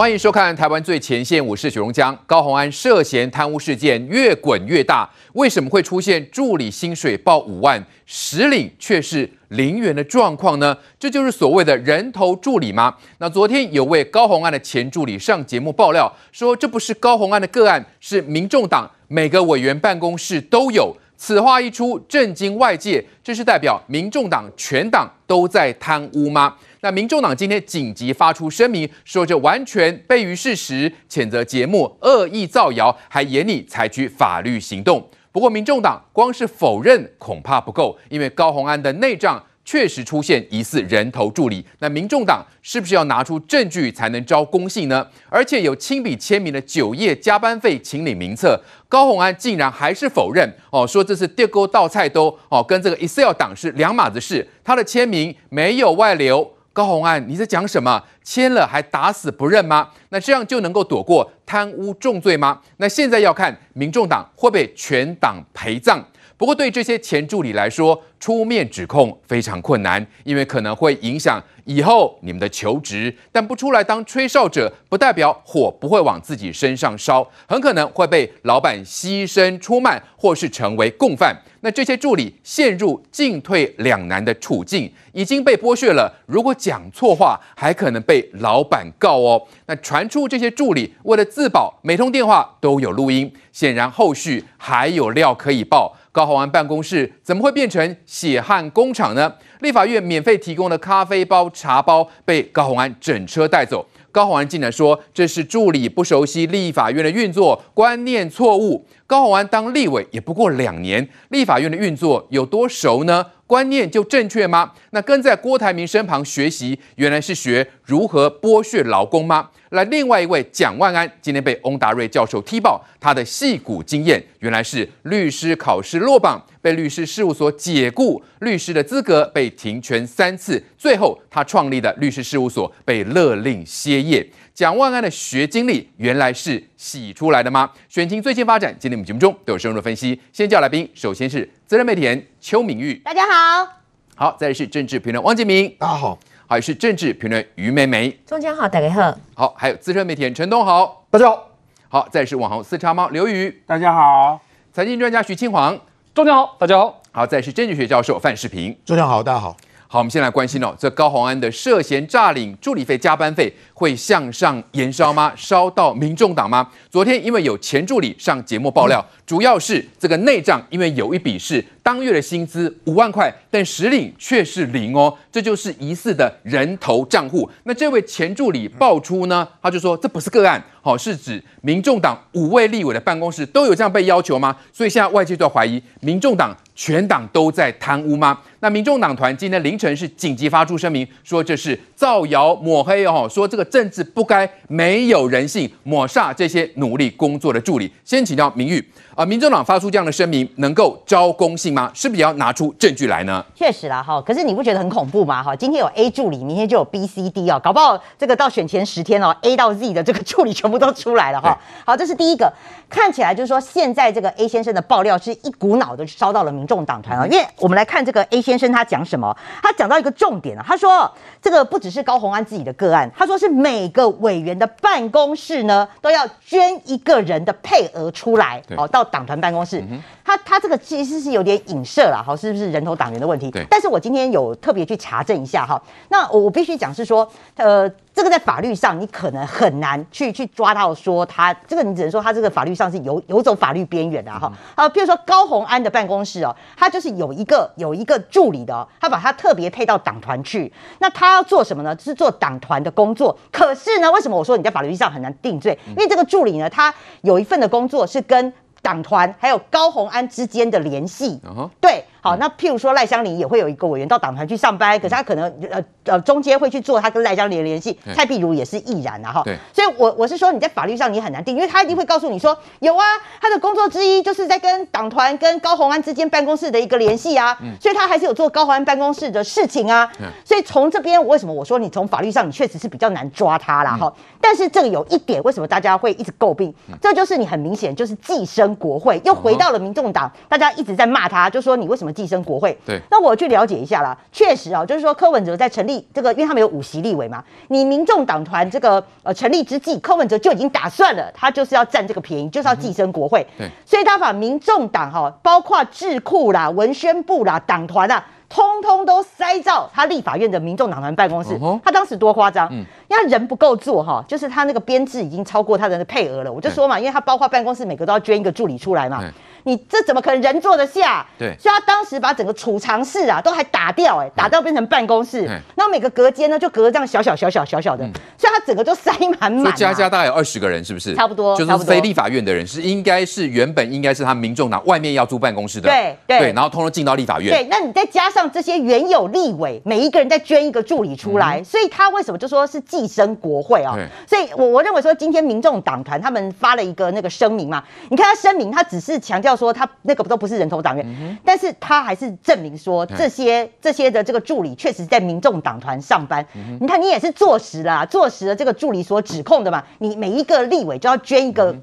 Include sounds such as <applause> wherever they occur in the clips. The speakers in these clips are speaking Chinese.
欢迎收看《台湾最前线》，我是许荣江。高虹安涉嫌贪污事件越滚越大，为什么会出现助理薪水报五万，实领却是零元的状况呢？这就是所谓的人头助理吗？那昨天有位高虹安的前助理上节目爆料，说这不是高虹安的个案，是民众党每个委员办公室都有。此话一出，震惊外界。这是代表民众党全党都在贪污吗？那民众党今天紧急发出声明，说这完全背于事实，谴责节目恶意造谣，还严厉采取法律行动。不过，民众党光是否认恐怕不够，因为高虹安的内账。确实出现疑似人头助理，那民众党是不是要拿出证据才能招公信呢？而且有亲笔签名的九页加班费请领名册，高虹安竟然还是否认哦，说这是电锅倒菜都哦，跟这个 Excel 党是两码子事，他的签名没有外流。高虹案，你在讲什么？签了还打死不认吗？那这样就能够躲过贪污重罪吗？那现在要看民众党会不会全党陪葬。不过，对这些前助理来说，出面指控非常困难，因为可能会影响以后你们的求职。但不出来当吹哨者，不代表火不会往自己身上烧，很可能会被老板牺牲出卖，或是成为共犯。那这些助理陷入进退两难的处境，已经被剥削了。如果讲错话，还可能被老板告哦。那传出这些助理为了自保，每通电话都有录音，显然后续还有料可以爆。高虹安办公室怎么会变成血汗工厂呢？立法院免费提供的咖啡包、茶包被高虹安整车带走。高虹安竟然说这是助理不熟悉立法院的运作，观念错误。高虹安当立委也不过两年，立法院的运作有多熟呢？观念就正确吗？那跟在郭台铭身旁学习，原来是学如何剥削劳工吗？来，另外一位蒋万安今天被翁达瑞教授踢爆他的戏骨经验，原来是律师考试落榜，被律师事务所解雇，律师的资格被停权三次，最后他创立的律师事务所被勒令歇业。蒋万安的学经历原来是洗出来的吗？选情最新发展，今天我们节目中都有深入的分析。先叫来宾，首先是资深媒体人邱敏玉，大家好。好，再来是政治评论汪建民，大家好。还有是政治评论于美美，中江好，大家好。好，还有资深媒体人陈东豪，大家好。好，再来是网红四叉猫刘宇，大家好。财经专家徐清煌，中江好，大家好。好，再来是政治学教授范世平，中江好，大家好。好，我们先来关心哦，这高虹安的涉嫌诈领助理费、加班费会向上延烧吗？烧到民众党吗？昨天因为有前助理上节目爆料，嗯、主要是这个内账，因为有一笔是当月的薪资五万块，但实领却是零哦，这就是疑似的人头账户。那这位前助理爆出呢，他就说这不是个案，好，是指民众党五位立委的办公室都有这样被要求吗？所以现在外界都在怀疑民众党全党都在贪污吗？那民众党团今天凌晨是紧急发出声明，说这是造谣抹黑哦，说这个政治不该没有人性，抹煞这些努力工作的助理。先请教明玉啊，民众党发出这样的声明，能够招公信吗？是不是要拿出证据来呢？确实啦，哈，可是你不觉得很恐怖吗？哈，今天有 A 助理，明天就有 B、C、D 哦，搞不好这个到选前十天哦，A 到 Z 的这个助理全部都出来了哈。好，这是第一个，看起来就是说现在这个 A 先生的爆料是一股脑的烧到了民众党团啊，因为我们来看这个 A 先生他讲什么？他讲到一个重点啊，他说这个不只是高红安自己的个案，他说是每个委员的办公室呢都要捐一个人的配额出来，哦，到党团办公室。嗯、他他这个其实是有点影射了，哈，是不是人头党员的问题？对。但是我今天有特别去查证一下哈，那我我必须讲是说，呃。这个在法律上，你可能很难去去抓到说他这个，你只能说他这个法律上是游游走法律边缘的哈。啊，譬如说高虹安的办公室哦，他就是有一个有一个助理的哦，他把他特别配到党团去，那他要做什么呢？是做党团的工作。可是呢，为什么我说你在法律上很难定罪？因为这个助理呢，他有一份的工作是跟党团还有高鸿安之间的联系。对。好，那譬如说赖香伶也会有一个委员到党团去上班，可是他可能呃呃中间会去做他跟赖香伶的联系。蔡碧如也是亦然啊哈。对。所以我我是说你在法律上你很难定，因为他一定会告诉你说有啊，他的工作之一就是在跟党团跟高虹安之间办公室的一个联系啊，所以他还是有做高虹安办公室的事情啊。所以从这边为什么我说你从法律上你确实是比较难抓他啦哈。但是这个有一点，为什么大家会一直诟病？这就是你很明显就是寄生国会，又回到了民众党，大家一直在骂他，就说你为什么寄生国会？对，那我去了解一下啦，确实啊，就是说柯文哲在成立这个，因为他们有五席立委嘛，你民众党团这个呃成立之际，柯文哲就已经打算了，他就是要占这个便宜，就是要寄生国会。对，所以他把民众党哈，包括智库啦、文宣部啦、党团啊。通通都塞到他立法院的民众党团办公室，他当时多夸张，嗯因为他人不够做哈，就是他那个编制已经超过他的配额了。我就说嘛，因为他包括办公室每个都要捐一个助理出来嘛。你这怎么可能人坐得下？对，所以他当时把整个储藏室啊都还打掉，哎，打掉变成办公室。那每个隔间呢，就隔这样小小小小小小的，所以他整个就塞满满。加加大概有二十个人，是不是？差不多，就是非立法院的人是应该是原本应该是他民众党外面要租办公室的，对对，然后通通进到立法院。对，那你再加上这些原有立委，每一个人再捐一个助理出来，所以他为什么就说是寄生国会啊？所以我我认为说，今天民众党团他们发了一个那个声明嘛，你看他声明，他只是强调说他那个。都不是人头党员，嗯、但是他还是证明说这些这些的这个助理确实在民众党团上班。嗯、你看，你也是坐实了，坐实了这个助理所指控的嘛？你每一个立委就要捐一个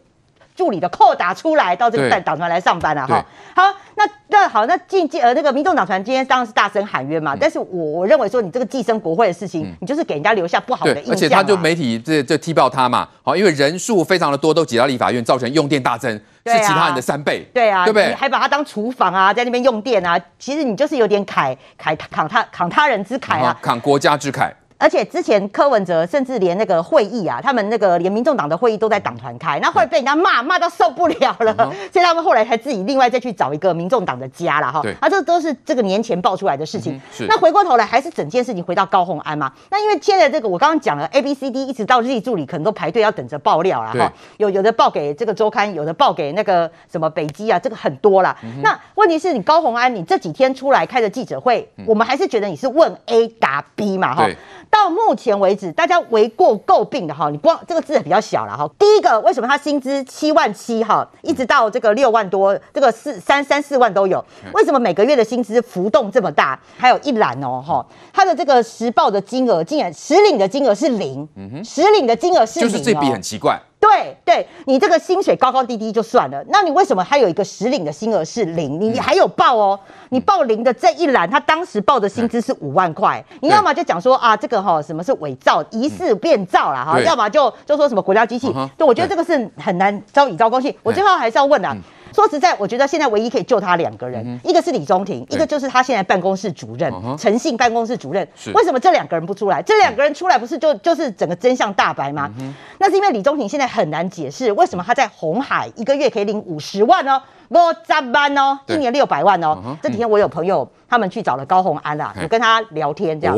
助理的扣打出来，到这个党团来上班啊！哈，好，那那好，那进进呃那个民众党团今天当然是大声喊冤嘛，嗯、但是我我认为说你这个寄生国会的事情，嗯、你就是给人家留下不好的印象，而且他就媒体这这踢爆他嘛，好，因为人数非常的多，都挤到立法院，造成用电大增。是其他人的三倍，对啊，对不对？你还把它当厨房啊，在那边用电啊，其实你就是有点凯凯扛他扛他人之慨啊，扛国家之慨。而且之前柯文哲甚至连那个会议啊，他们那个连民众党的会议都在党团开，那后来被人家骂骂到受不了了，所以 <laughs> 他们后来才自己另外再去找一个民众党的家了哈。对，啊，这都是这个年前爆出来的事情。是。那回过头来，还是整件事情回到高虹安嘛？那因为现在这个我刚刚讲了，A B C D 一直到日助理可能都排队要等着爆料了哈。有有的报给这个周刊，有的报给那个什么北基啊，这个很多啦。那问题是你高虹安，你这几天出来开的记者会，我们还是觉得你是问 A 答 B 嘛哈。到目前为止，大家为过诟病的哈，你光这个字比较小了哈。第一个，为什么他薪资七万七哈，一直到这个六万多，这个四三三四万都有，为什么每个月的薪资浮动这么大？还有一栏哦哈，他的这个实报的金额竟然实领的金额是零，嗯哼，实领的金额是零，就是这笔很奇怪。对对，你这个薪水高高低低就算了，那你为什么还有一个实领的薪额是零？你你还有报哦，你报零的这一栏，他当时报的薪资是五万块，你要么就讲说啊，这个哈什么是伪造、疑似变造啦哈，要么就就说什么国家机器，对，我觉得这个是很难招以招公信。我最后还是要问啊。说实在，我觉得现在唯一可以救他两个人，嗯、一个是李宗廷，一个就是他现在办公室主任陈、信办公室主任。是为什么这两个人不出来？这两个人出来不是就就是整个真相大白吗？嗯、那是因为李宗廷现在很难解释为什么他在红海一个月可以领五十万哦。我加班哦，一年六百万哦。这几天我有朋友，他们去找了高宏安啦，我跟他聊天这样。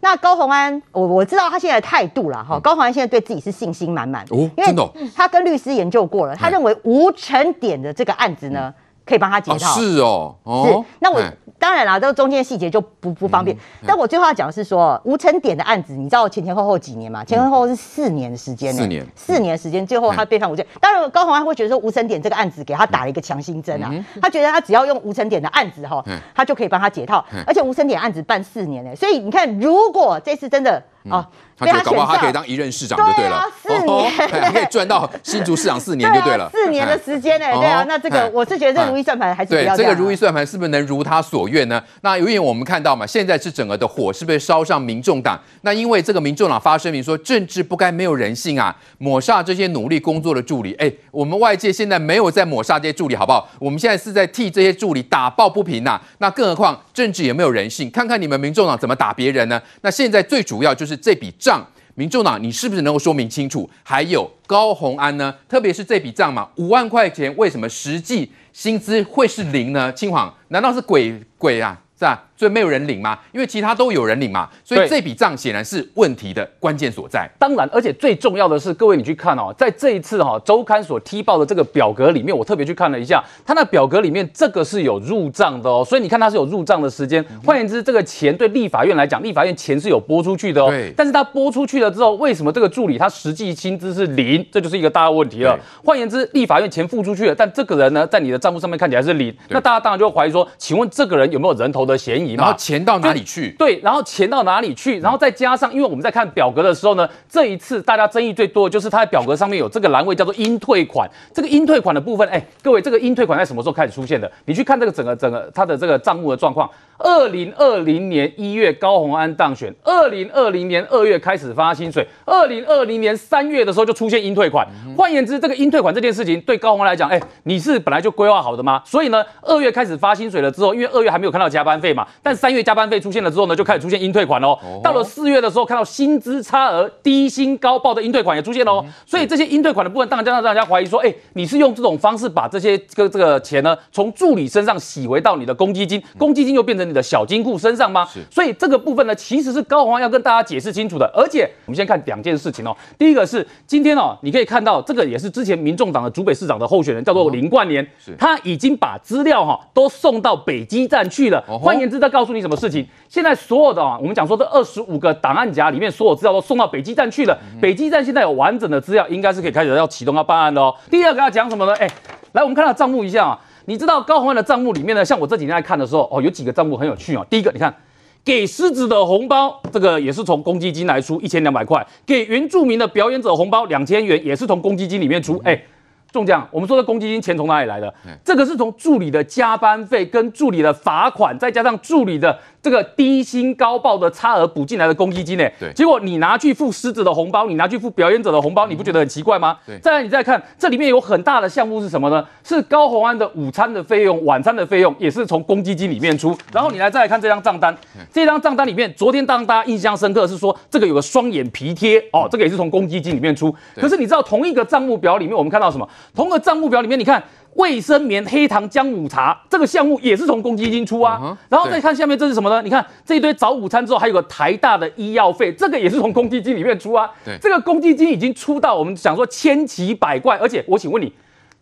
那高宏安，我我知道他现在的态度啦哈。高宏安现在对自己是信心满满，因为他跟律师研究过了，他认为无成点的这个案子呢，可以帮他解套。是哦，是。那我。当然啦，这个中间细节就不不方便。但我最后要讲的是说，吴成典的案子，你知道前前后后几年吗？前前后后是四年的时间。四年，四年时间，最后他被判无罪。当然，高虹安会觉得说，吴成典这个案子给他打了一个强心针啊。他觉得他只要用吴成典的案子哈，他就可以帮他解套。而且吴成典案子办四年呢，所以你看，如果这次真的啊。他觉得搞不好他可以当一任市长就对了，四年 <laughs> 可以赚到新竹市长四年就对了，<laughs> 四年的时间呢？对啊，那这个我是觉得这如意算盘还是对这个如意算盘是不是能如他所愿呢？那由于我们看到嘛，现在是整个的火是不是烧上民众党？那因为这个民众党发声明说，政治不该没有人性啊，抹杀这些努力工作的助理。哎，我们外界现在没有在抹杀这些助理，好不好？我们现在是在替这些助理打抱不平呐。那更何况政治也没有人性，看看你们民众党怎么打别人呢？那现在最主要就是这笔账。民众党，你是不是能够说明清楚？还有高红安呢？特别是这笔账嘛，五万块钱，为什么实际薪资会是零呢？清黄，难道是鬼鬼啊？是吧？所以没有人领吗？因为其他都有人领嘛，所以这笔账显然是问题的关键所在。当然，而且最重要的是，各位你去看哦，在这一次哈周刊所踢爆的这个表格里面，我特别去看了一下，它那表格里面这个是有入账的哦，所以你看它是有入账的时间。换言之，这个钱对立法院来讲，立法院钱是有拨出去的哦。对。但是它拨出去了之后，为什么这个助理他实际薪资是零？这就是一个大问题了。换言之，立法院钱付出去了，但这个人呢，在你的账户上面看起来是零，那大家当然就会怀疑说，请问这个人有没有人头的嫌疑嘛？然后钱到哪里去？对，然后钱到哪里去？然后再加上，因为我们在看表格的时候呢，这一次大家争议最多的就是它在表格上面有这个栏位叫做应退款。这个应退款的部分，哎，各位，这个应退款在什么时候开始出现的？你去看这个整个整个它的这个账目的状况。二零二零年一月高虹安当选，二零二零年二月开始发薪水，二零二零年三月的时候就出现应退款。换言之，这个应退款这件事情对高虹安来讲，哎，你是本来就规划好的吗？所以呢，二月开始发薪水了之后，因为二月还没有看到加班费嘛，但三月加班费出现了之后呢，就开始出现应退款喽。到了四月的时候，看到薪资差额低薪高报的应退款也出现喽。所以这些应退款的部分，当然就让大家怀疑说，哎，你是用这种方式把这些这个这个钱呢，从助理身上洗回到你的公积金，公积金又变成你的小金库身上吗？是。所以这个部分呢，其实是高虹安要跟大家解释清楚的。而且我们先看两件事情哦。第一个是今天哦，你可以看到这个也是之前民众党的主北市长的候选人，叫做林冠年，是。他已经把资料哈都送到北基站去了。换言之，他告诉你什么事情？现在所有的啊，我们讲说这二十五个档案夹里面，所有资料都送到北基站去了。北基站现在有完整的资料，应该是可以开始要启动要办案的哦。第二个要讲什么呢？哎，来我们看到账目一下啊。你知道高虹安的账目里面呢，像我这几天在看的时候，哦，有几个账目很有趣哦。第一个，你看，给狮子的红包，这个也是从公积金来出一千两百块；给原住民的表演者红包两千元，也是从公积金里面出。哎，中奖，我们说的公积金钱从哪里来的？这个是从助理的加班费跟助理的罚款，再加上助理的。这个低薪高报的差额补进来的公积金呢？对，结果你拿去付狮子的红包，你拿去付表演者的红包，你不觉得很奇怪吗？对。再来，你再看这里面有很大的项目是什么呢？是高红安的午餐的费用、晚餐的费用，也是从公积金里面出。然后你来再来看这张账单，这张账单里面，昨天当大家印象深刻是说这个有个双眼皮贴哦，这个也是从公积金里面出。可是你知道同一个账目表里面，我们看到什么？同一个账目表里面，你看。卫生棉、黑糖姜母茶这个项目也是从公积金出啊，嗯、然后再看下面这是什么呢？你看这一堆早午餐之后，还有个台大的医药费，这个也是从公积金里面出啊。对，这个公积金已经出到我们想说千奇百怪，而且我请问你。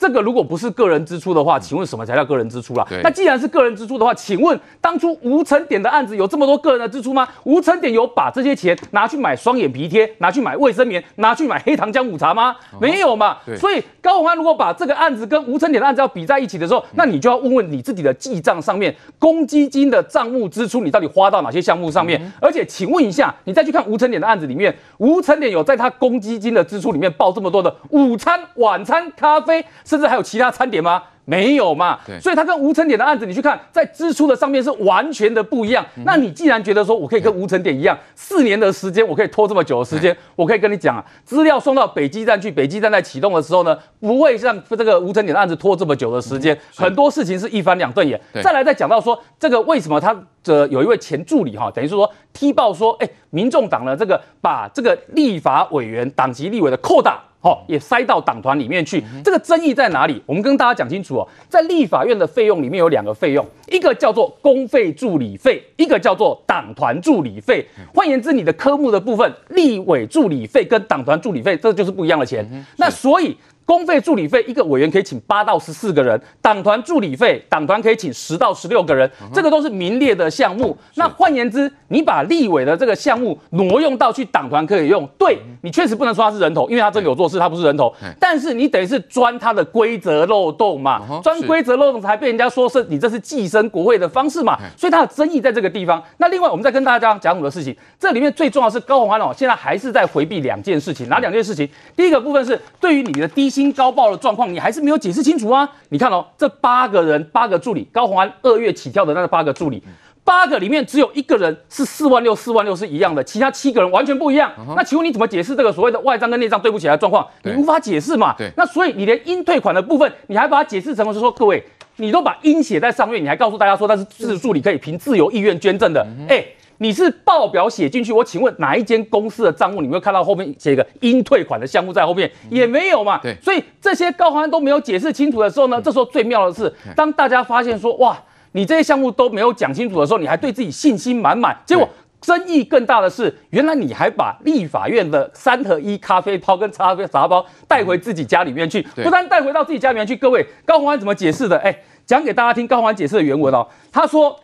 这个如果不是个人支出的话，请问什么才叫个人支出啦？那既然是个人支出的话，请问当初吴成典的案子有这么多个人的支出吗？吴成典有把这些钱拿去买双眼皮贴，拿去买卫生棉，拿去买黑糖姜母茶吗？没有嘛。所以高虹安如果把这个案子跟吴成典的案子要比在一起的时候，那你就要问问你自己的记账上面公积金的账目支出，你到底花到哪些项目上面？而且请问一下，你再去看吴成典的案子里面，吴成典有在他公积金的支出里面报这么多的午餐、晚餐、咖啡。甚至还有其他餐点吗？没有嘛。对，所以他跟吴成典的案子，你去看，在支出的上面是完全的不一样。嗯、那你既然觉得说我可以跟吴成典一样，四年的时间我可以拖这么久的时间，我可以跟你讲啊，资料送到北基站去，北基站在启动的时候呢，不会像这个吴成典的案子拖这么久的时间。嗯、很多事情是一翻两瞪眼。再来再讲到说这个为什么他的有一位前助理哈，等于是说踢爆说，哎，民众党呢这个把这个立法委员党籍立委的扣打。哦，也塞到党团里面去，这个争议在哪里？我们跟大家讲清楚哦，在立法院的费用里面有两个费用，一个叫做公费助理费，一个叫做党团助理费。换言之，你的科目的部分，立委助理费跟党团助理费，这就是不一样的钱。那所以。公费助理费，一个委员可以请八到十四个人；党团助理费，党团可以请十到十六个人。这个都是名列的项目。那换言之，你把立委的这个项目挪用到去党团可以用，对，你确实不能说他是人头，因为他真的有做事，他不是人头。但是你等于是钻他的规则漏洞嘛，钻规则漏洞才被人家说是你这是寄生国会的方式嘛，所以他的争议在这个地方。那另外，我们再跟大家讲讲什么事情？这里面最重要的是高宏安哦，现在还是在回避两件事情，哪两件事情？第一个部分是对于你的低薪高报的状况，你还是没有解释清楚啊！你看哦，这八个人，八个助理，高虹安二月起跳的那八个助理，八个里面只有一个人是四万六，四万六是一样的，其他七个人完全不一样。那请问你怎么解释这个所谓的外账跟内账对不起来的状况？你无法解释嘛？对。那所以你连应退款的部分，你还把它解释成是说，各位，你都把应写在上面，你还告诉大家说那是自助理可以凭自由意愿捐赠的，哎。你是报表写进去，我请问哪一间公司的账目，你会看到后面写一个应退款的项目在后面？也没有嘛。对，所以这些高宏安都没有解释清楚的时候呢，这时候最妙的是，当大家发现说哇，你这些项目都没有讲清楚的时候，你还对自己信心满满，结果。争议更大的是，原来你还把立法院的三合一咖啡包跟茶啡茶包带回自己家里面去，不但带回到自己家里面去，各位高宏安怎么解释的？哎，讲给大家听，高宏安解释的原文哦，他说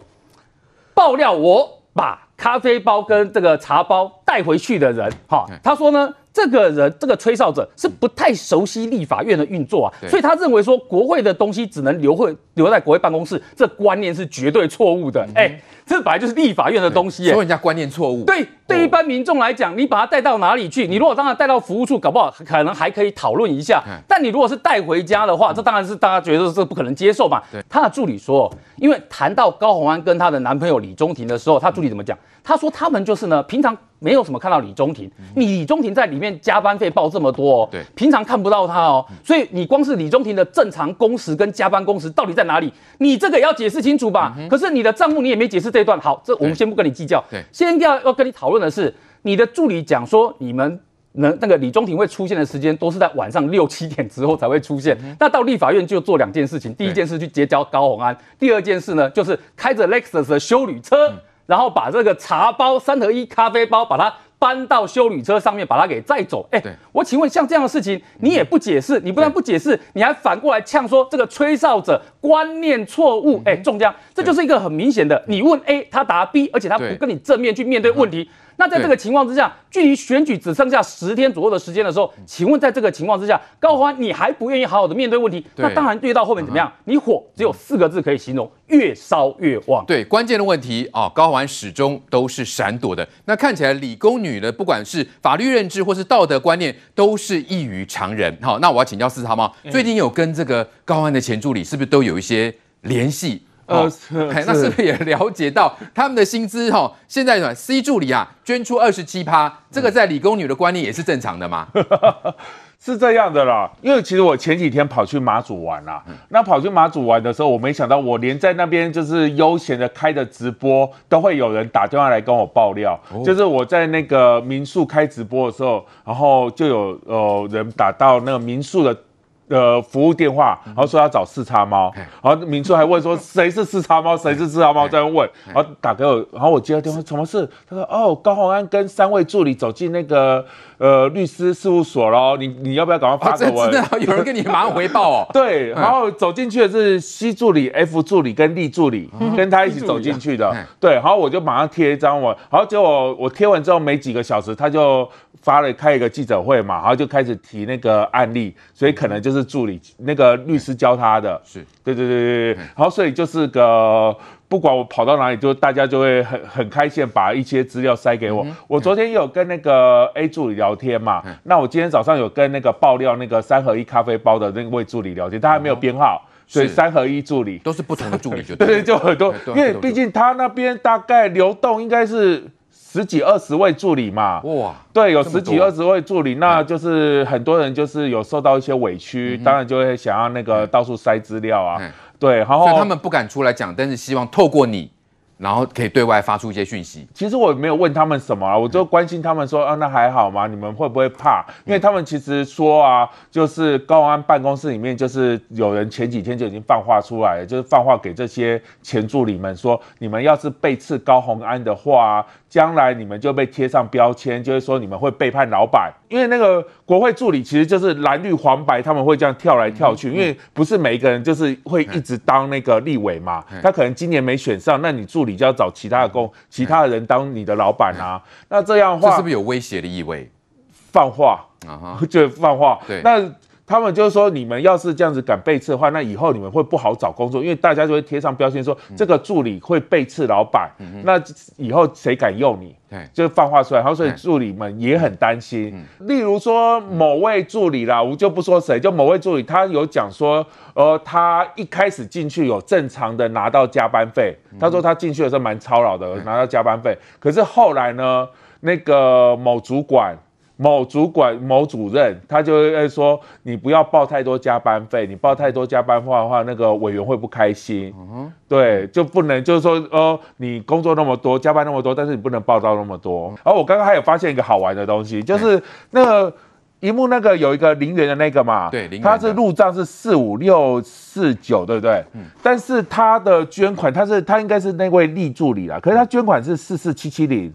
爆料我把咖啡包跟这个茶包带回去的人，哈，他说呢。这个人，这个吹哨者是不太熟悉立法院的运作啊，所以他认为说国会的东西只能留会留在国会办公室，这观念是绝对错误的。哎、嗯，这本来就是立法院的东西，说人家观念错误。对，对一般民众来讲，你把他带到哪里去？你如果当然带到服务处，搞不好可能还可以讨论一下。但你如果是带回家的话，这当然是大家觉得这不可能接受嘛。他的助理说，因为谈到高虹安跟她的男朋友李中庭的时候，他助理怎么讲？他说他们就是呢，平常。没有什么看到李中庭，你李中庭在里面加班费报这么多哦，对，平常看不到他哦，所以你光是李中庭的正常工时跟加班工时到底在哪里？你这个也要解释清楚吧。可是你的账目你也没解释这一段，好，这我们先不跟你计较。对，先要要跟你讨论的是，你的助理讲说你们能那个李中庭会出现的时间都是在晚上六七点之后才会出现。那到立法院就做两件事情，第一件事去结交高虹安，第二件事呢就是开着 Lexus 的修旅车。然后把这个茶包三合一咖啡包，把它搬到修理车上面，把它给载走。哎，我请问像这样的事情，你也不解释，你不但不解释，你还反过来呛说这个吹哨者观念错误。哎，中将，这就是一个很明显的，你问 A，他答 B，而且他不跟你正面去面对问题。那在这个情况之下，距离选举只剩下十天左右的时间的时候，请问在这个情况之下，高虹安你还不愿意好好的面对问题？那当然越到后面怎么样？你火只有四个字可以形容：越烧越旺。对，关键的问题啊，高虹安始终都是闪躲的。那看起来理工女呢，不管是法律认知或是道德观念，都是异于常人。好，那我要请教四叉猫，最近有跟这个高虹安的前助理是不是都有一些联系？呃，<laughs> 那是不是也了解到他们的薪资？哈，现在呢，C 助理啊，捐出二十七趴，这个在理工女的观念也是正常的嘛？<laughs> 是这样的啦，因为其实我前几天跑去马祖玩啦，那跑去马祖玩的时候，我没想到我连在那边就是悠闲的开的直播，都会有人打电话来跟我爆料，就是我在那个民宿开直播的时候，然后就有呃人打到那个民宿的。呃，服务电话，然后说要找四叉猫，然后民宿还问说谁是四叉猫，谁是四叉猫，在问，然后打给我，然后我接到电话，什么事？他说哦，高洪安跟三位助理走进那个呃律师事务所喽，你你要不要赶快发给我？真的有人跟你马上回报哦。<laughs> 对，然后走进去的是 C 助理、F 助理跟 D 助理，跟他一起走进去的。对，然后我就马上贴一张我，然后结果我贴完之后没几个小时，他就发了开一个记者会嘛，然后就开始提那个案例，所以可能就是。助理那个律师教他的，是对对对对对，然后所以就是个不管我跑到哪里，就大家就会很很开心把一些资料塞给我。我昨天有跟那个 A 助理聊天嘛，那我今天早上有跟那个爆料那个三合一咖啡包的那位助理聊天，他还没有编号，所以三合一助理。都是不同的助理，<laughs> 就对对，就很多，因为毕竟他那边大概流动应该是。十几二十位助理嘛，哇，对，有十几二十位助理，那就是很多人就是有受到一些委屈，当然就会想要那个到处塞资料啊，对，然后所以他们不敢出来讲，但是希望透过你。然后可以对外发出一些讯息。其实我没有问他们什么啊，我就关心他们说啊，那还好吗？你们会不会怕？因为他们其实说啊，就是高虹安办公室里面就是有人前几天就已经放话出来了，就是放话给这些前助理们说，你们要是背刺高红安的话，将来你们就被贴上标签，就是说你们会背叛老板。因为那个国会助理其实就是蓝绿黄白，他们会这样跳来跳去，因为不是每一个人就是会一直当那个立委嘛，他可能今年没选上，那你助理。你就要找其他的工，其他的人当你的老板啊？那这样的话，这是不是有威胁的意味？放话啊，<laughs> 就放话。对，那。他们就是说，你们要是这样子敢背刺的话，那以后你们会不好找工作，因为大家就会贴上标签说这个助理会背刺老板，那以后谁敢用你？就放话出来，然后所以助理们也很担心。例如说某位助理啦，我就不说谁，就某位助理，他有讲说，呃，他一开始进去有正常的拿到加班费，他说他进去的时候蛮操劳的，拿到加班费，可是后来呢，那个某主管。某主管、某主任，他就会说：“你不要报太多加班费，你报太多加班费的话，那个委员会不开心。嗯”对，就不能就是说，哦，你工作那么多，加班那么多，但是你不能报到那么多。而我刚刚还有发现一个好玩的东西，就是那个荧幕那个有一个零元的那个嘛，对，他是入账是四五六四九，对不对？嗯。但是他的捐款，他是他应该是那位立助理啦，可是他捐款是四四七七零。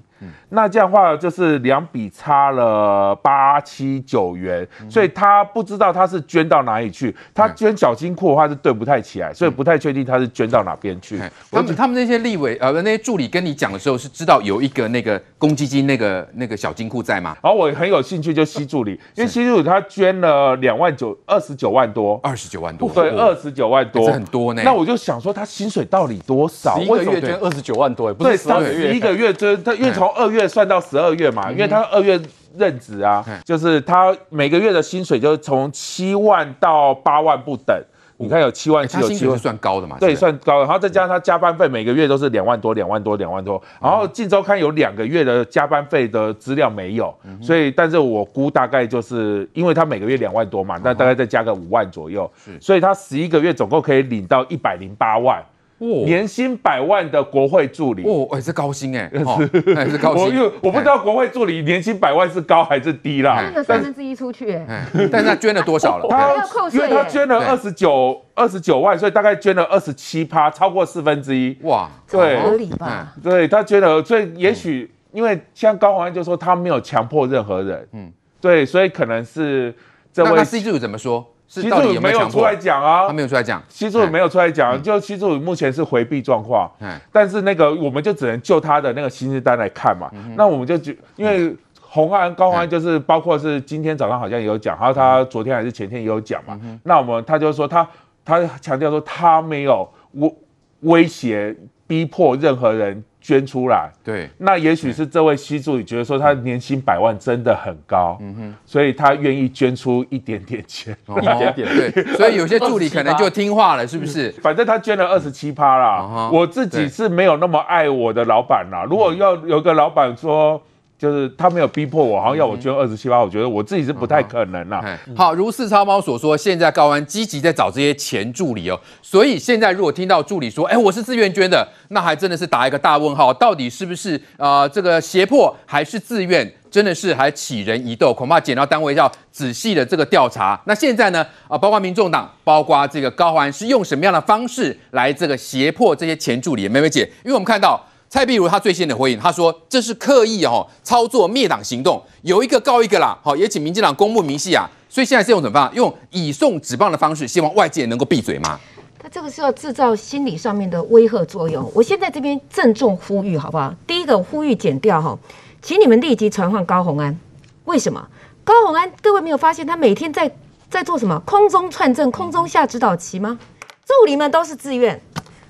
那这样的话就是两笔差了八七九元，所以他不知道他是捐到哪里去。他捐小金库的话是对不太起来，所以不太确定他是捐到哪边去。他们他们那些立委呃那些助理跟你讲的时候是知道有一个那个公积金那个那个小金库在吗？然后我很有兴趣就西助理，因为西助理他捐了两万九二十九万多，二十九万多，对，二十九万多，很多呢。那我就想说他薪水到底多少？一个月捐二十九万多，不是十一个月捐他，因为从二月。算到十二月嘛，因为他二月任职啊，就是他每个月的薪水就是从七万到八万不等。你看有七万七，有七万算高的嘛？对，算高的。然后再加上他加班费，每个月都是两万多，两万多，两万多。然后《晋周刊》有两个月的加班费的资料没有，所以但是我估大概就是因为他每个月两万多嘛，那大概再加个五万左右，所以他十一个月总共可以领到一百零八万。年薪百万的国会助理哦，哎，是高薪哎，<laughs> 是是高薪。我因为我不知道国会助理年薪百万是高还是低啦。捐了三分之一出去，哎，但是他捐了多少了？他要扣税，因为他捐了二十九二十九万，所以大概捐了二十七趴，超过四分之一。哇，对，合理吧？对，他捐了，所以也许因为像高虹安就说他没有强迫任何人，嗯，对，所以可能是这位。那 C 助理怎么说？西助理没有出来讲啊，他没有出来讲。西助理没有出来讲，就西助理目前是回避状况。嗯，但是那个我们就只能就他的那个薪资单来看嘛。那我们就觉，因为红安高虹安就是包括是今天早上好像也有讲，还有他昨天还是前天也有讲嘛。那我们他就说他他强调说他没有威威胁逼迫任何人。捐出来，对，那也许是这位西助理觉得说他年薪百万真的很高，嗯哼，所以他愿意捐出一点点钱，一点点，对，<laughs> 所以有些助理可能就听话了，是不是？反正他捐了二十七趴啦，我自己是没有那么爱我的老板啦。如果要有个老板说。就是他没有逼迫我，好像要我捐二十七八，我觉得我自己是不太可能啦。好，如四超猫所说，现在高安积极在找这些前助理哦，所以现在如果听到助理说，哎，我是自愿捐的，那还真的是打一个大问号，到底是不是啊、呃？这个胁迫还是自愿？真的是还起人疑窦，恐怕检调单位要仔细的这个调查。那现在呢？啊，包括民众党，包括这个高虹安是用什么样的方式来这个胁迫这些前助理？梅梅姐，因为我们看到。蔡壁如他最新的回应，他说这是刻意哦操作灭党行动，有一个告一个啦，好也请民进党公布明细啊。所以现在是用什么方法？用以送纸棒的方式，希望外界能够闭嘴吗？他这个是要制造心理上面的威吓作用。我现在这边郑重呼吁，好不好？第一个呼吁减掉哈，请你们立即传唤高虹安。为什么？高虹安各位没有发现他每天在在做什么？空中串证、空中下指导棋吗？助理们都是自愿。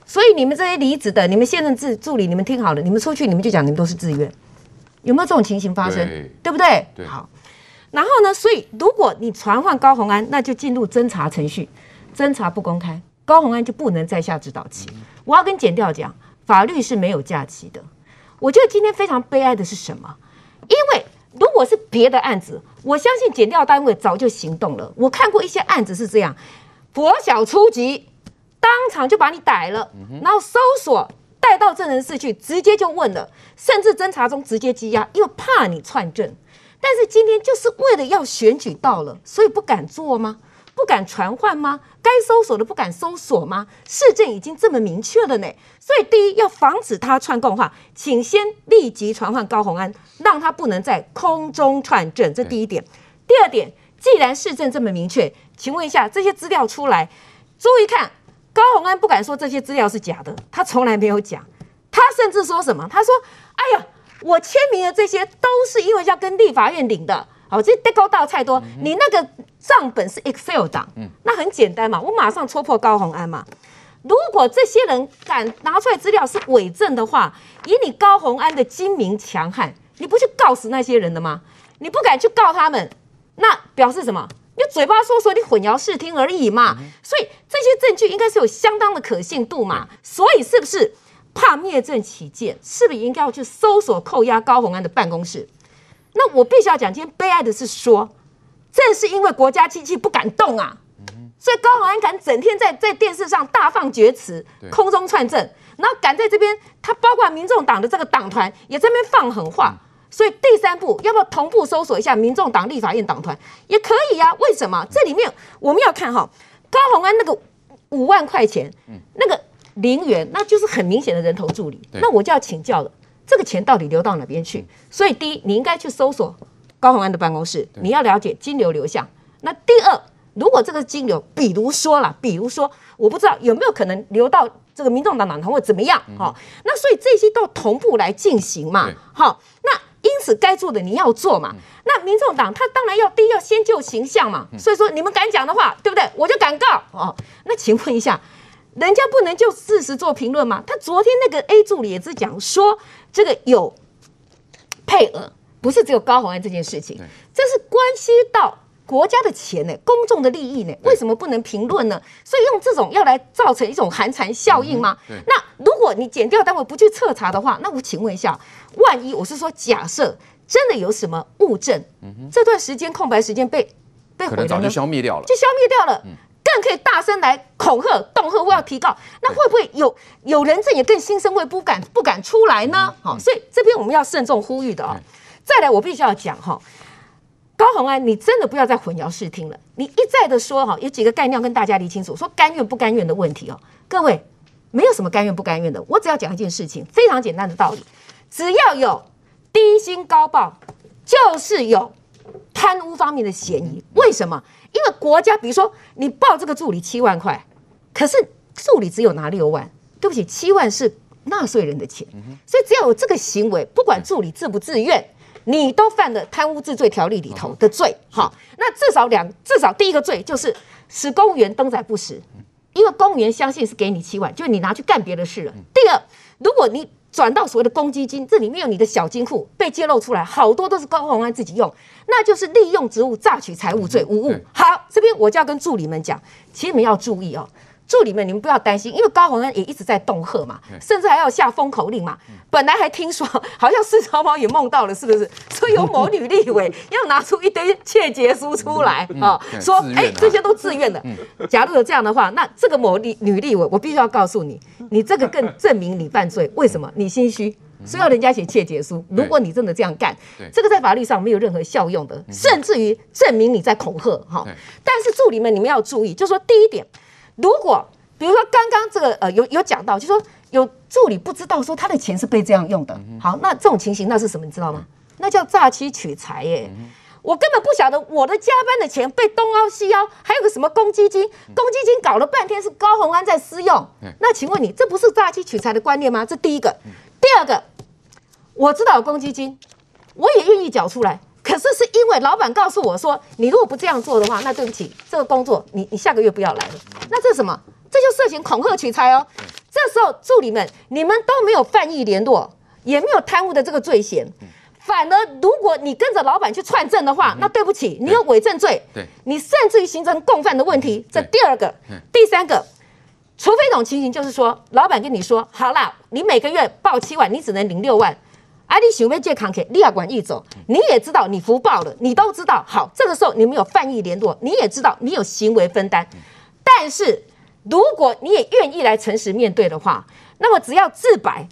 所以你们这些离职的，你们现任助助理，你们听好了，你们出去你们就讲你们都是自愿，有没有这种情形发生？对，对不对？对。好，然后呢？所以如果你传唤高红安，那就进入侦查程序，侦查不公开，高红安就不能再下指导棋。我要跟检调讲，法律是没有假期的。我觉得今天非常悲哀的是什么？因为如果是别的案子，我相信检调单位早就行动了。我看过一些案子是这样，拂晓出击。当场就把你逮了，然后搜索带到证人室去，直接就问了，甚至侦查中直接羁押，因为怕你串证。但是今天就是为了要选举到了，所以不敢做吗？不敢传唤吗？该搜索的不敢搜索吗？市政已经这么明确了呢。所以第一要防止他串供的话，请先立即传唤高虹安，让他不能在空中串证。这第一点。第二点，既然市政这么明确，请问一下这些资料出来，注意看。高虹安不敢说这些资料是假的，他从来没有讲。他甚至说什么？他说：“哎呀，我签名的这些都是因为要跟立法院领的。好，这得高道太多。你那个账本是 Excel 档，那很简单嘛，我马上戳破高虹安嘛。如果这些人敢拿出来资料是伪证的话，以你高虹安的精明强悍，你不去告死那些人的吗？你不敢去告他们，那表示什么？”你嘴巴说说，你混淆视听而已嘛。所以这些证据应该是有相当的可信度嘛。所以是不是怕灭证起见，是不是应该要去搜索扣押高虹安的办公室？那我必须要讲，今天悲哀的是说，正是因为国家机器不敢动啊，所以高虹安敢整天在在电视上大放厥词，空中串证，然后敢在这边，他包括民众党的这个党团也在那边放狠话。所以第三步要不要同步搜索一下民众党立法院党团也可以呀、啊？为什么？这里面我们要看哈，高虹安那个五万块钱，那个零元，那就是很明显的人头助理。那我就要请教了，这个钱到底流到哪边去？所以第一，你应该去搜索高虹安的办公室，你要了解金流流向。那第二，如果这个金流，比如说啦，比如说，我不知道有没有可能流到这个民众党党团或怎么样，哈，那所以这些都同步来进行嘛，好，那。因此，该做的你要做嘛。那民众党他当然要第一要先救形象嘛。所以说，你们敢讲的话，对不对？我就敢告哦。那请问一下，人家不能就事实做评论吗？他昨天那个 A 助理也是讲说，这个有配额，不是只有高红安这件事情，这是关系到。国家的钱呢，公众的利益呢，为什么不能评论呢？所以用这种要来造成一种寒蝉效应吗？嗯、那如果你检调单位不去彻查的话，那我请问一下，万一我是说假设真的有什么物证，嗯、这段时间空白时间被被毁了，早就消灭掉了，就消灭掉了，嗯、更可以大声来恐吓、恫吓或要提告，那会不会有有人证也更心生畏，不敢不敢出来呢？好、嗯，所以这边我们要慎重呼吁的哦。再来，我必须要讲哈。高虹安，你真的不要再混淆视听了。你一再的说哈，有几个概念要跟大家理清楚，说甘愿不甘愿的问题哦。各位，没有什么甘愿不甘愿的，我只要讲一件事情，非常简单的道理，只要有低薪高报，就是有贪污方面的嫌疑。为什么？因为国家，比如说你报这个助理七万块，可是助理只有拿六万，对不起，七万是纳税人的钱，所以只要有这个行为，不管助理自不自愿。你都犯了贪污治罪条例里头的罪，好，那至少两，至少第一个罪就是使公务员登载不实，因为公务员相信是给你七万，就是你拿去干别的事了。第二，如果你转到所谓的公积金，这里面有你的小金库被揭露出来，好多都是高虹安自己用，那就是利用职务诈取财物罪无误。好，这边我就要跟助理们讲，请你们要注意哦。助理们，你们不要担心，因为高虹安也一直在恫吓嘛，甚至还要下封口令嘛。本来还听说，好像四超猫也梦到了，是不是？所以有某女立委 <laughs> 要拿出一堆窃结书出来啊，说哎，这些都自愿的。假如有这样的话，那这个某立女立委，我必须要告诉你，你这个更证明你犯罪。为什么？你心虚，所以要人家写窃结书。如果你真的这样干，这个在法律上没有任何效用的，甚至于证明你在恐吓哈。但是助理们，你们要注意，就是说第一点。如果比如说刚刚这个呃有有讲到，就是说有助理不知道说他的钱是被这样用的，好，那这种情形那是什么？你知道吗？那叫诈欺取财耶！我根本不晓得我的加班的钱被东凹西凹，还有个什么公积金，公积金搞了半天是高虹安在私用，那请问你这不是诈欺取财的观念吗？这第一个，第二个，我知道有公积金，我也愿意缴出来。可是是因为老板告诉我说，你如果不这样做的话，那对不起，这个工作你你下个月不要来了。那这是什么？这就涉嫌恐吓取财哦。这时候助理们，你们都没有犯意联络，也没有贪污的这个罪嫌，反而如果你跟着老板去串证的话，那对不起，你有伪证罪，你甚至于形成共犯的问题。这第二个，第三个，除非一种情形就是说，老板跟你说，好啦，你每个月报七万，你只能领六万。啊，你想要借康 K，你要管一走，你也知道你福报了，你都知道。好，这个时候你们有犯意联络，你也知道你有行为分担。但是如果你也愿意来诚实面对的话，那么只要自白，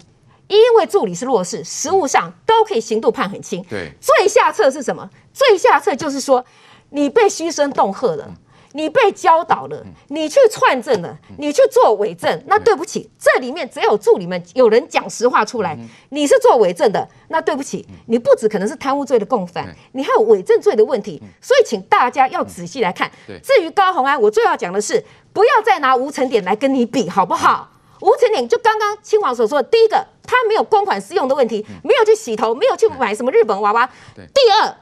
因为助理是弱势，实务上都可以刑度判很轻。对，最下策是什么？最下策就是说你被嘘声恫吓了。你被教导了，你去串证了，你去做伪证，那对不起，这里面只要有助理们有人讲实话出来，你是做伪证的，那对不起，你不止可能是贪污罪的共犯，你还有伪证罪的问题，所以请大家要仔细来看。至于高虹安，我最要讲的是，不要再拿吴成典来跟你比，好不好？吴成典就刚刚清王所说的，第一个，他没有公款私用的问题，没有去洗头，没有去买什么日本娃娃。第二。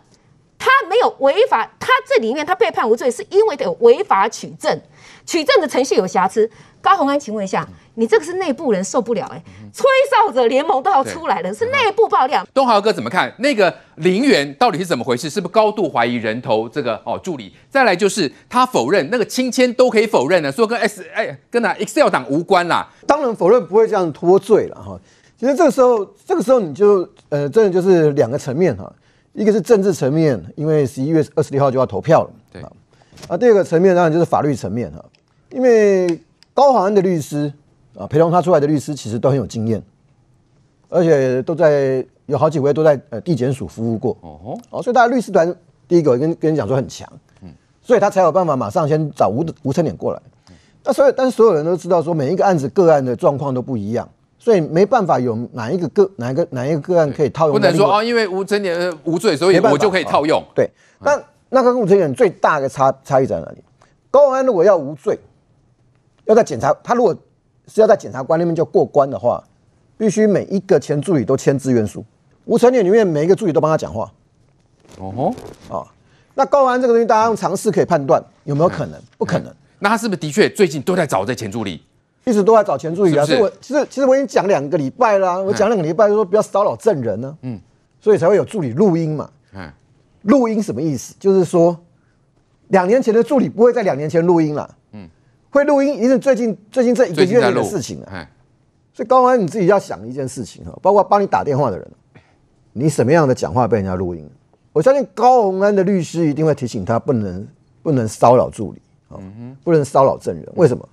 他没有违法，他这里面他被判无罪，是因为有违法取证，取证的程序有瑕疵。高虹安，请问一下，你这个是内部人受不了哎、欸，吹哨者联盟都要出来了，是内部爆料。东豪哥怎么看那个零元到底是怎么回事？是不是高度怀疑人头这个哦助理？再来就是他否认那个亲签都可以否认的，说跟 S 哎跟那 Excel 党无关啦。当然否认不会这样脱罪了哈。其实这个时候，这个时候你就呃，真的就是两个层面哈。一个是政治层面，因为十一月二十六号就要投票了。对。啊，啊，第二个层面当然就是法律层面哈，因为高虹安的律师啊，陪同他出来的律师其实都很有经验，而且都在有好几位都在呃地检署服务过。哦哦，所以大家律师团第一个跟跟你讲说很强，嗯，所以他才有办法马上先找吴吴成典过来。那所以但是所有人都知道说每一个案子个案的状况都不一样，所以没办法有哪一个个哪一个哪一个个案可以套用。不能说哦，因为吴成典无罪，所以我就可以套用。对，但那跟吴成典最大的差差异在哪里？高虹安如果要无罪，要在检察他如果是要在检察官那边就过关的话，必须每一个前助理都签自愿书。吴成典里面每一个助理都帮他讲话。哦吼，啊，那高虹安这个东西，大家用常识可以判断有没有可能？不可能。那他是不是的确最近都在找这前助理？一直都在找前助理啊！是是所以我其实其实我已经讲两个礼拜啦、啊，我讲两个礼拜就说不要骚扰证人呢、啊。嗯，所以才会有助理录音嘛。嗯，录音什么意思？就是说两年前的助理不会在两年前录音了。嗯，会录音一定是最近最近这一个月的事情啊。所以高虹安你自己要想一件事情哈，包括帮你打电话的人，你什么样的讲话被人家录音？我相信高洪安的律师一定会提醒他不能不能骚扰助理。嗯哼，不能骚扰证人，为什么？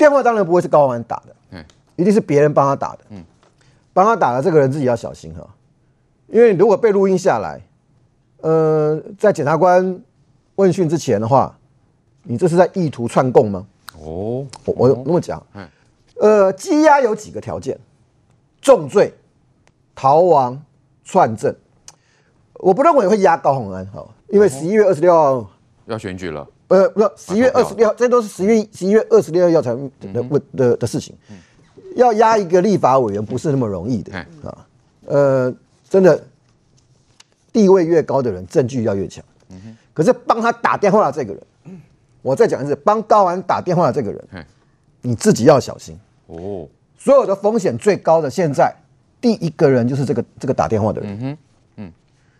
电话当然不会是高虹安打的，嗯，一定是别人帮他打的，嗯，帮他打的这个人自己要小心哈，因为如果被录音下来，呃，在检察官问讯之前的话，你这是在意图串供吗？哦，我我那么讲，嗯，呃，羁押有几个条件，重罪、逃亡、串证，我不认为会押高虹安哈，因为十一月二十六号要选举了。呃，不，十一月二十六号，这都是十月十一月二十六号要才的问的的事情，要压一个立法委员不是那么容易的啊。呃，真的，地位越高的人，证据要越强。可是帮他打电话的这个人，我再讲一次，帮高虹安打电话的这个人，你自己要小心哦。所有的风险最高的，现在第一个人就是这个这个打电话的人。嗯嗯。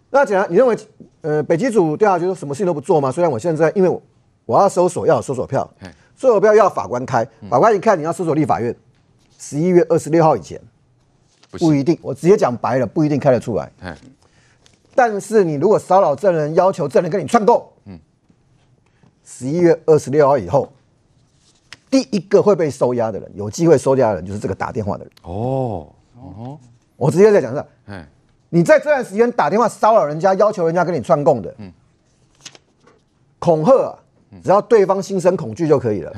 那讲，你认为呃，北极组调查局说什么事情都不做吗？虽然我现在因为我。我要搜索，要有搜索票，搜索票要法官开，法官一看你要搜索立法院，十一月二十六号以前，不一定。我直接讲白了，不一定开得出来。但是你如果骚扰证人，要求证人跟你串供，十一月二十六号以后，第一个会被收押的人，有机会收押的人就是这个打电话的人。哦。哦，我直接在讲这，你在这段时间打电话骚扰人家，要求人家跟你串供的，恐吓啊。只要对方心生恐惧就可以了。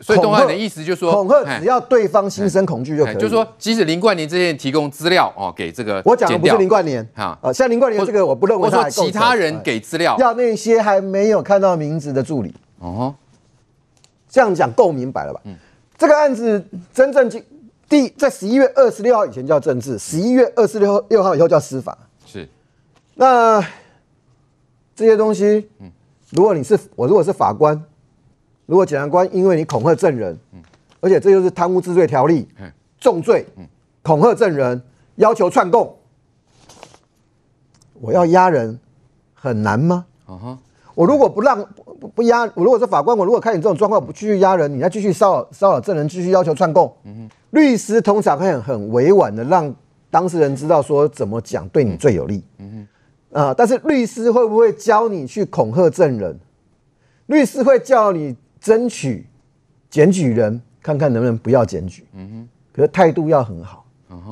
所以东汉的意思就是说，恐吓只要对方心生恐惧就可以了。就是说，即使林冠年这些人提供资料哦，给这个我讲的不是林冠年啊，呃，像林冠年这个我不认为。我说其他人给资料，要那些还没有看到名字的助理。哦，这样讲够明白了吧？嗯，这个案子真正进第在十一月二十六号以前叫政治，十一月二十六六号以后叫司法。是，那这些东西，嗯。如果你是我，如果是法官，如果检察官因为你恐吓证人，嗯，而且这就是贪污治罪条例，重罪，恐吓证人，要求串供，我要押人很难吗？我如果不让不不押，我如果是法官，我如果看你这种状况，不继续押人，你再继续骚扰骚扰证人，继续要求串供，律师通常会很委婉的让当事人知道说怎么讲对你最有利，啊！但是律师会不会教你去恐吓证人？律师会叫你争取检举人，看看能不能不要检举。嗯哼。可是态度要很好，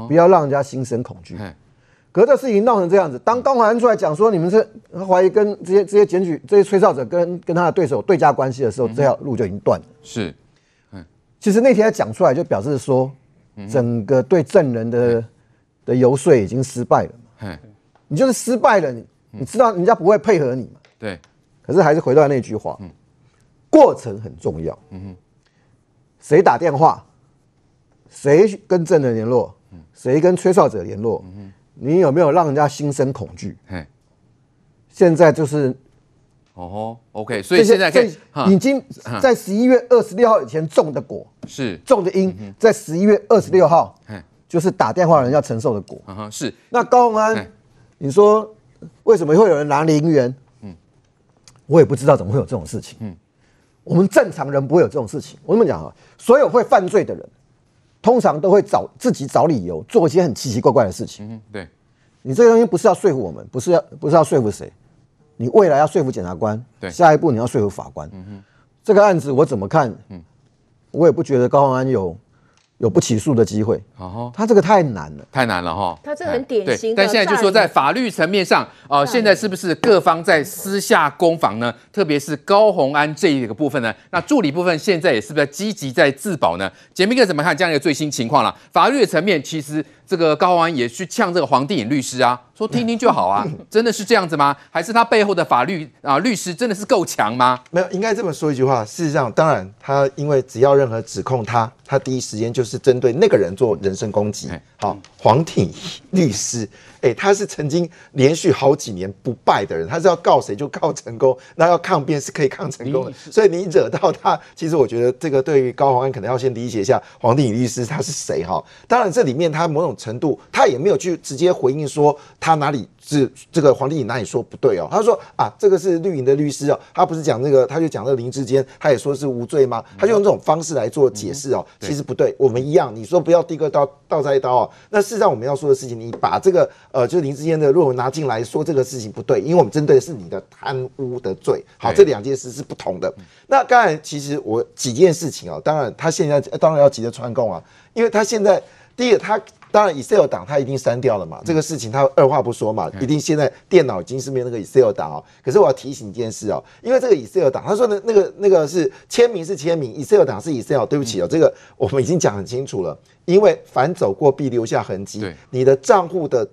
不要让人家心生恐惧。可是这事情闹成这样子，当高虹安出来讲说你们是怀疑跟这些这些检举这些吹哨者跟跟他的对手对家关系的时候，这条路就已经断了。是。其实那天他讲出来，就表示说，整个对证人的的游说已经失败了。你就是失败了，你你知道人家不会配合你嘛？对。可是还是回到那句话，过程很重要。嗯哼。谁打电话？谁跟证人联络？谁跟吹哨者联络？你有没有让人家心生恐惧？现在就是，哦 OK，所以现在可以已经在十一月二十六号以前种的果是种的因，在十一月二十六号，就是打电话人要承受的果。是。那高鸿安。你说为什么会有人拿零元？嗯，我也不知道怎么会有这种事情。嗯，我们正常人不会有这种事情。我跟你们讲啊，所有会犯罪的人，通常都会找自己找理由，做一些很奇奇怪怪的事情。嗯，对。你这个东西不是要说服我们，不是要不是要说服谁？你未来要说服检察官，对，下一步你要说服法官。嗯哼，这个案子我怎么看？嗯，我也不觉得高宏安有有不起诉的机会。哦，他这个太难了，太难了哈。他这很典型。但现在就说在法律层面上，呃，现在是不是各方在私下攻防呢？特别是高红安这一个部分呢？那助理部分现在也是不是积极在自保呢？杰明哥怎么看这样一个最新情况了？法律层面其实。这个高虹安也去呛这个黄帝颖律师啊，说听听就好啊，<laughs> 真的是这样子吗？还是他背后的法律啊律师真的是够强吗？没有，应该这么说一句话。事实上，当然他因为只要任何指控他，他第一时间就是针对那个人做人身攻击。好，黄帝颖律师。哎，他是曾经连续好几年不败的人，他是要告谁就告成功，那要抗辩是可以抗成功的。所以你惹到他，其实我觉得这个对于高洪安可能要先理解一下黄定宇律师他是谁哈。当然这里面他某种程度他也没有去直接回应说他哪里。是这个黄帝颖哪里说不对哦？他说啊，这个是绿营的律师哦，他不是讲那个，他就讲那个林志坚，他也说是无罪吗？他就用这种方式来做解释哦。其实不对，我们一样，你说不要第一个刀倒栽一刀哦。那事实上我们要说的事情，你把这个呃，就是林志坚的论文拿进来说这个事情不对，因为我们针对的是你的贪污的罪。好，这两件事是不同的。那刚才其实我几件事情哦，当然他现在当然要急着串供啊，因为他现在第一个他。当然，Excel 档他一定删掉了嘛，这个事情他二话不说嘛，一定现在电脑已经是没有那个 Excel 档哦。可是我要提醒一件事哦，因为这个 Excel 档，他说的那个那个是签名是签名，Excel 档是 Excel，对不起哦，这个我们已经讲很清楚了，因为反走过必留下痕迹，你的账户的。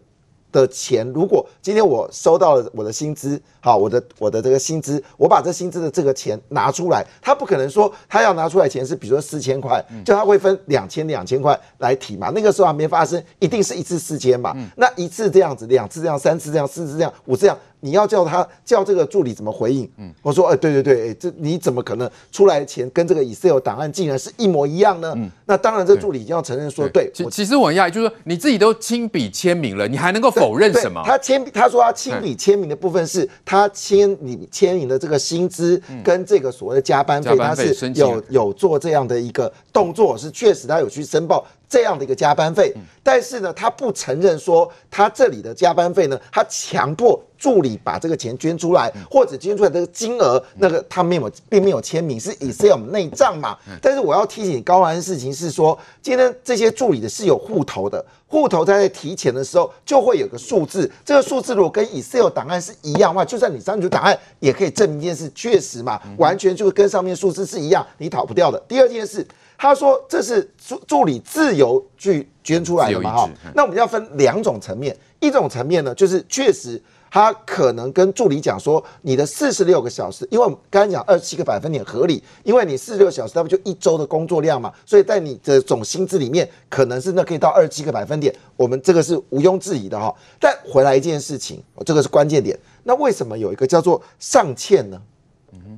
的钱，如果今天我收到了我的薪资，好，我的我的这个薪资，我把这薪资的这个钱拿出来，他不可能说他要拿出来钱是比如说四千块，就他会分两千两千块来提嘛，那个时候还没发生，一定是一次四千嘛，那一次这样子，两次这样，三次这样，四次这样，五次这样。你要叫他叫这个助理怎么回应？嗯，我说，哎，对对对，这你怎么可能出来的钱跟这个 Excel 档案竟然是一模一样呢？嗯，那当然，这助理已经要承认说，对，其其实我很讶异，就是说你自己都亲笔签名了，你还能够否认什么？他签，他说他亲笔签名的部分是他签你签名的这个薪资跟这个所谓的加班费，他是有有做这样的一个动作，是确实他有去申报。这样的一个加班费，但是呢，他不承认说他这里的加班费呢，他强迫助理把这个钱捐出来，或者捐出来的金额，那个他没有，并没有签名，是 Excel 内账嘛。但是我要提醒高虹安的事情是说，今天这些助理的是有户头的，户头在提钱的时候就会有个数字，这个数字如果跟 Excel 档案是一样的话，就算你删除档案，也可以证明一件事，确实嘛，完全就跟上面数字是一样，你逃不掉的。第二件事。他说：“这是助助理自由去捐出来的嘛？哈，那我们要分两种层面，一种层面呢，就是确实他可能跟助理讲说，你的四十六个小时，因为我们刚才讲二十七个百分点合理，因为你四十六小时，那不就一周的工作量嘛？所以在你的总薪资里面，可能是那可以到二十七个百分点，我们这个是毋庸置疑的哈。但回来一件事情，这个是关键点，那为什么有一个叫做上欠呢？”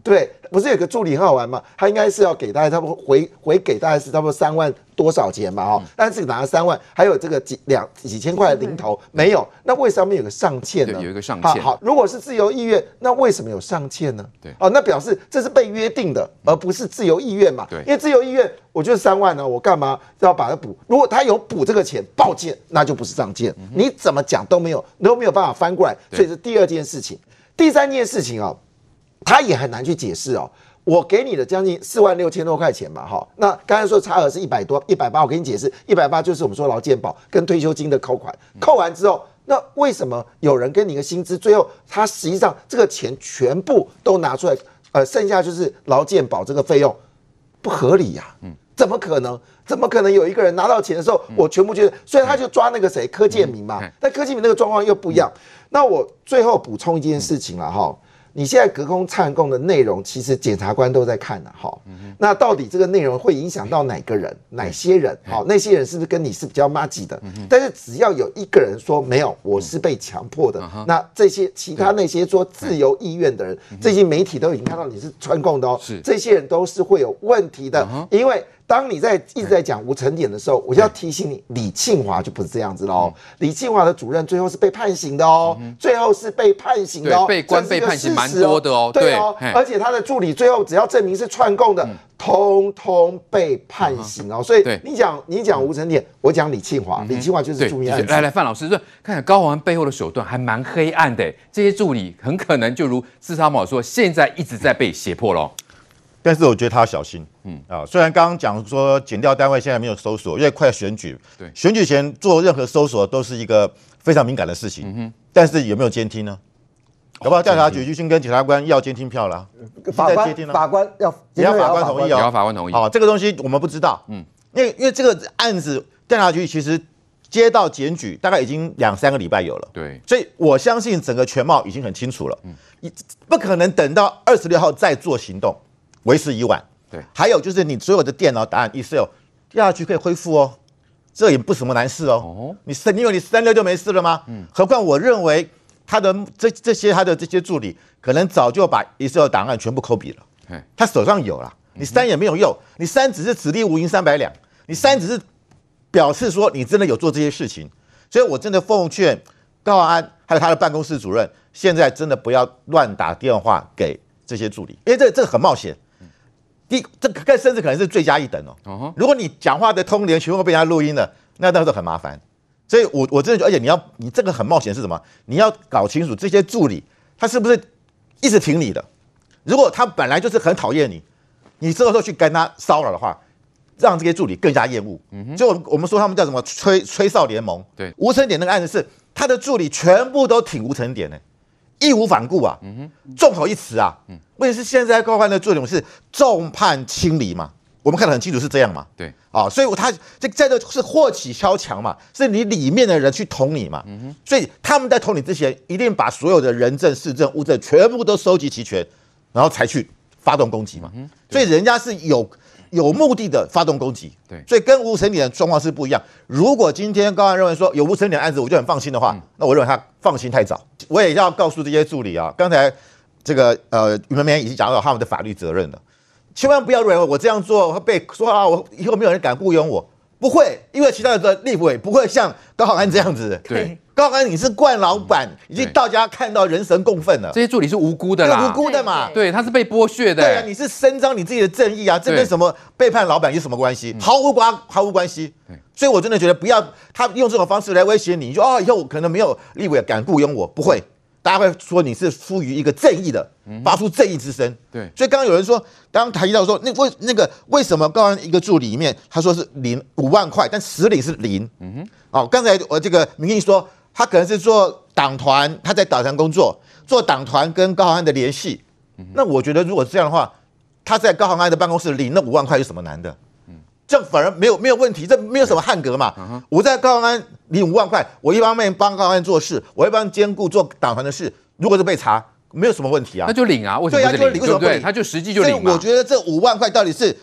对，不是有个助理很好玩嘛？他应该是要给大家，差不多回回给大家是差不多三万多少钱嘛？哦，但是拿了三万，还有这个几两几千块的零头没有？那为什么有个上欠呢？有一个上欠。好，如果是自由意愿，那为什么有上欠呢？对，哦，那表示这是被约定的，而不是自由意愿嘛？对，因为自由意愿，我就是三万呢，我干嘛要把它补？如果他有补这个钱，抱歉，那就不是上欠。你怎么讲都没有，都没有办法翻过来。所以是第二件事情，第三件事情啊。他也很难去解释哦，我给你的将近四万六千多块钱嘛，哈，那刚才说差额是一百多，一百八，我给你解释，一百八就是我们说劳健保跟退休金的扣款，扣完之后，那为什么有人跟你个薪资，最后他实际上这个钱全部都拿出来，呃，剩下就是劳健保这个费用，不合理呀，嗯，怎么可能？怎么可能有一个人拿到钱的时候，我全部觉得，所以他就抓那个谁柯建铭嘛，但柯建铭那个状况又不一样。那我最后补充一件事情了哈。你现在隔空串供的内容，其实检察官都在看的哈。那到底这个内容会影响到哪个人、哪些人？好，那些人是不是跟你是比较麻吉的？但是只要有一个人说没有，我是被强迫的，那这些其他那些说自由意愿的人，这些媒体都已经看到你是串供的哦。是，这些人都是会有问题的，因为。当你在一直在讲无成点的时候，我就要提醒你，李庆华就不是这样子喽。李庆华的主任最后是被判刑的哦，最后是被判刑的哦，被关被判刑蛮多的哦，对哦，而且他的助理最后只要证明是串供的，通通被判刑哦。所以你讲你讲无成点，我讲李庆华，李庆华就是著名案子。来来，范老师说，看看高虹安背后的手段还蛮黑暗的，这些助理很可能就如四叉猫说，现在一直在被胁迫喽。但是我觉得他要小心，嗯。啊，虽然刚刚讲说减掉单位现在没有搜索，因为快选举，对，选举前做任何搜索都是一个非常敏感的事情，嗯哼，但是有没有监听呢？搞不好调查局就先跟检察官要监听票了，法官法官要也要法官同意哦，也要法官同意，好，这个东西我们不知道，嗯，因为因为这个案子调查局其实接到检举大概已经两三个礼拜有了，对，所以我相信整个全貌已经很清楚了，嗯，你不可能等到二十六号再做行动。为时已晚。对，还有就是你所有的电脑档案 Excel 掉下去可以恢复哦，这也不什么难事哦。哦，你三，因为你三六就没事了吗？嗯。何况我认为他的这这些他的这些助理可能早就把 Excel 档案全部 copy 了。嘿他手上有了，你删也没有用，你删只是此地无银三百两，你删只是表示说你真的有做这些事情。所以我真的奉劝高安还有他的办公室主任，现在真的不要乱打电话给这些助理，因为这这个很冒险。第这更甚至可能是罪加一等哦。Uh. 如果你讲话的通联全部被人家录音了，那到时候很麻烦。所以我我真的而且你要你这个很冒险是什么？你要搞清楚这些助理他是不是一直挺你的。如果他本来就是很讨厌你，你这个时候去跟他骚扰的话，让这些助理更加厌恶。嗯哼、uh，huh. 就我们说他们叫什么吹吹哨联盟。对，吴成典那个案子是他的助理全部都挺吴成典的。义无反顾啊，众口一词啊，问题是现在高虹安的作用是众叛亲离嘛？我们看得很清楚是这样嘛？对，啊，所以他这在这是祸起萧墙嘛，是你里面的人去捅你嘛？所以他们在捅你之前，一定把所有的人证、事证、物证全部都收集齐全，然后才去发动攻击嘛。所以人家是有。有目的的发动攻击，对，所以跟无成理的状况是不一样。如果今天高虹安认为说有无成理的案子，我就很放心的话，嗯、那我认为他放心太早。我也要告诉这些助理啊，刚才这个呃于文绵已经讲到他们的法律责任了，千万不要认为我这样做会被说啊，我以后没有人敢雇佣我，不会，因为其他的立委不会像高浩安这样子，对。高浩安，你是惯老板，已经到家看到人神共愤了。这些助理是无辜的啦，无辜的嘛。对，他是被剥削的。对啊，你是伸张你自己的正义啊，这跟什么背叛老板有什么关系？毫无关，毫无关系。所以我真的觉得不要他用这种方式来威胁你，你说哦，以后可能没有立委敢雇佣我，不会，大家会说你是出于一个正义的，发出正义之声。对，所以刚刚有人说，刚刚提到说，那为那个为什么高虹安一个助理里面他说是零五万块，但实领是零。嗯哼。哦，刚才我这个明义说。他可能是做党团，他在党团工作，做党团跟高虹安的联系。那我觉得如果是这样的话，他在高虹安的办公室领那五万块有什么难的？这样反而没有没有问题，这没有什么汉格嘛。我在高虹安领五万块，我一方面帮高虹安做事，我一方面兼顾做党团的事。如果是被查，没有什么问题啊。那就领啊，为什么不领？对？他就实际就领嘛。我觉得这五万块到底是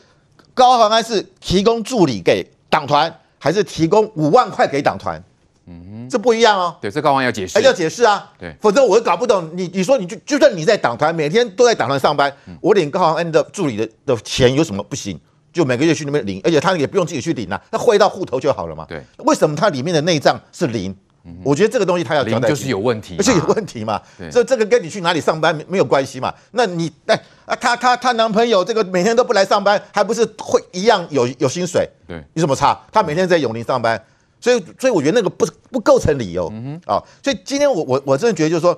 高虹安是提供助理给党团，还是提供五万块给党团？嗯，这不一样哦。对，这高虹安要解释，要解释啊。对，否则我搞不懂。你你说你就就算你在党团，每天都在党团上班，嗯、我领高虹安的助理的的钱有什么不行？就每个月去那边领，而且他也不用自己去领啊，他汇到户头就好了嘛。对，为什么他里面的内账是零？嗯、我觉得这个东西他要交代，就是有问题，而 <laughs> 且有问题嘛。对，这这个跟你去哪里上班没没有关系嘛？那你哎啊，他他他男朋友这个每天都不来上班，还不是会一样有有薪水？对，有什么差？他每天在永林上班。所以，所以我觉得那个不不构成理由，啊、嗯哼哦，所以今天我我我真的觉得就是说，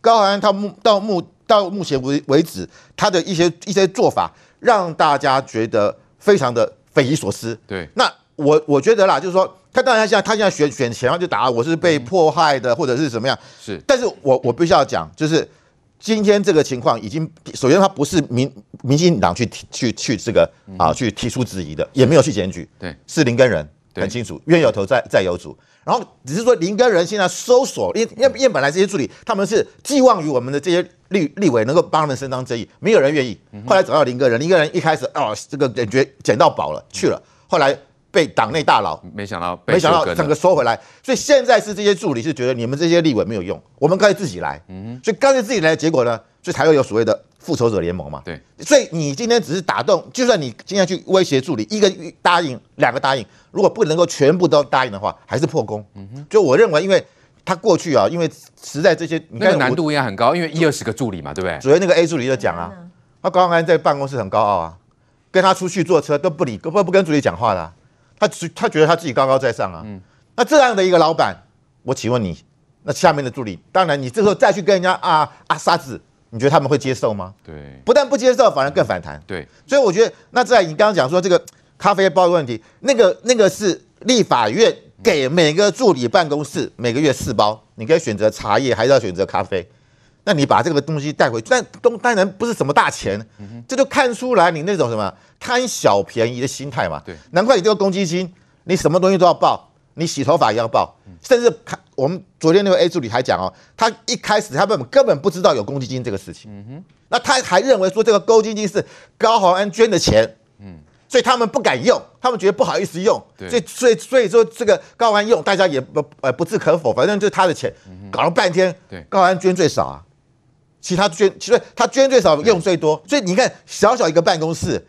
高虹安他目到目到目前为为止，他的一些一些做法，让大家觉得非常的匪夷所思。对，那我我觉得啦，就是说，他当然现在他现在选选前就打我是被迫害的，或者是怎么样，是，但是我我必须要讲，就是今天这个情况已经，首先他不是民民进党去提去去这个啊去提出质疑的，也没有去检举，对，是林根仁。很清楚，冤有头债债有主，然后只是说林根人现在搜索，因因因为本来这些助理他们是寄望于我们的这些立立委能够帮他们伸张正义，没有人愿意。后来找到林根人，林根人一开始哦，这个感觉捡到宝了去了，后来被党内大佬没想到没想到整个收回来，所以现在是这些助理是觉得你们这些立委没有用，我们干脆自己来。所以干脆自己来，结果呢，所以才会有所谓的。复仇者联盟嘛，对，所以你今天只是打动，就算你今天去威胁助理，一个答应，两个答应，如果不能够全部都答应的话，还是破功。嗯哼，就我认为，因为他过去啊，因为实在这些，你看那个难度应该很高，因为一二十个助理嘛，对不对？主要那个 A 助理就讲啊，他刚刚在办公室很高傲啊，跟他出去坐车都不理，不不跟助理讲话的、啊，他他觉得他自己高高在上啊。嗯，那这样的一个老板，我请问你，那下面的助理，当然你这时候再去跟人家啊啊沙子。你觉得他们会接受吗？对，不但不接受，反而更反弹。对，所以我觉得，那在你刚刚讲说这个咖啡包的问题，那个那个是立法院给每个助理办公室每个月四包，你可以选择茶叶，还是要选择咖啡。那你把这个东西带回去，但东当然不是什么大钱，这就看出来你那种什么贪小便宜的心态嘛。对，难怪你这个公积金，你什么东西都要报，你洗头发也要报，甚至看我们昨天那位 A 助理还讲哦，他一开始他根本根本不知道有公积金这个事情，嗯哼，那他还认为说这个公积金是高虹安捐的钱，嗯，所以他们不敢用，他们觉得不好意思用，对，所以所以所以说这个高虹安用，大家也不呃不置可否，反正就是他的钱，搞了半天，对，高虹安捐最少啊。其他捐，其实他捐最少，用最多，所以你看，小小一个办公室，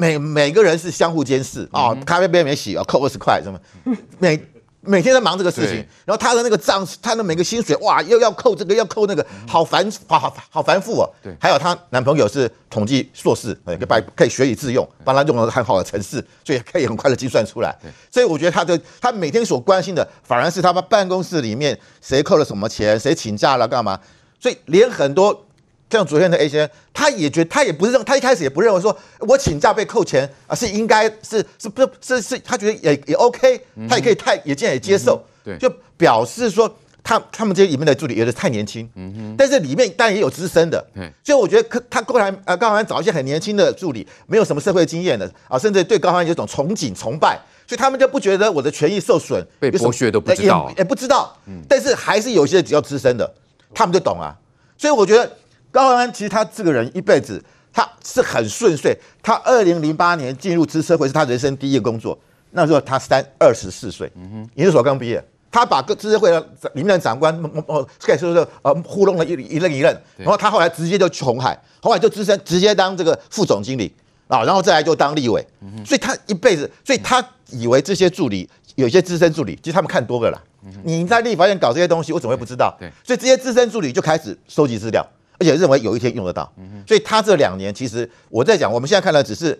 每每个人是相互监视啊，咖啡杯没洗啊，扣二十块什么，<laughs> 每每天在忙这个事情，然后他的那个账，他的每个薪水哇，又要扣这个，要扣那个，好繁，好好好繁复哦。对，还有她男朋友是统计硕士，可以把可以学以致用，帮他用了很好的程式，所以可以很快的计算出来。所以我觉得他的他每天所关心的，反而是他们办公室里面谁扣了什么钱，谁请假了干嘛。所以连很多像昨天的 A 先生，他也觉得他也不是认，他一开始也不认为说我请假被扣钱啊是应该是是不是是他觉得也也 OK，他也可以太也见也接受，对，就表示说他他们这些里面的助理有的太年轻，嗯哼，但是里面当然也有资深的，嗯，所以我觉得他过来呃高虹安找一些很年轻的助理，没有什么社会经验的啊，甚至对高虹安有一种憧憬崇拜，所以他们就不觉得我的权益受损，被剥削都不知道，也也不知道，嗯，但是还是有些比较资深的。他们就懂啊，所以我觉得高虹安其实他这个人一辈子他是很顺遂。他二零零八年进入资策会是他人生第一个工作，那时候他三二十四岁，嗯哼，研究所刚毕业，他把各资策会的里面的长官哦可以说是呃糊弄了一一任一任，然后他后来直接就去红海，红海就资深直接当这个副总经理。啊，然后再来就当立委，所以他一辈子，所以他以为这些助理有些资深助理，其实他们看多了啦。你在立法院搞这些东西，我怎么会不知道？对，所以这些资深助理就开始收集资料，而且认为有一天用得到。所以他这两年其实我在讲，我们现在看到只是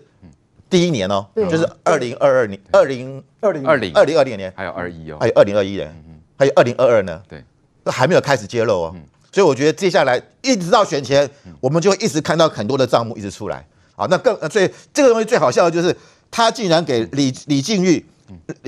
第一年哦，就是二零二二年、二零二零、二零。二零。二零年，还有二一哦，还有二零二一年，还有二零二二呢，对，都还没有开始揭露哦。所以我觉得接下来一直到选前，我们就会一直看到很多的账目一直出来。好，那更所以这个东西最好笑的就是他竟然给李李静玉。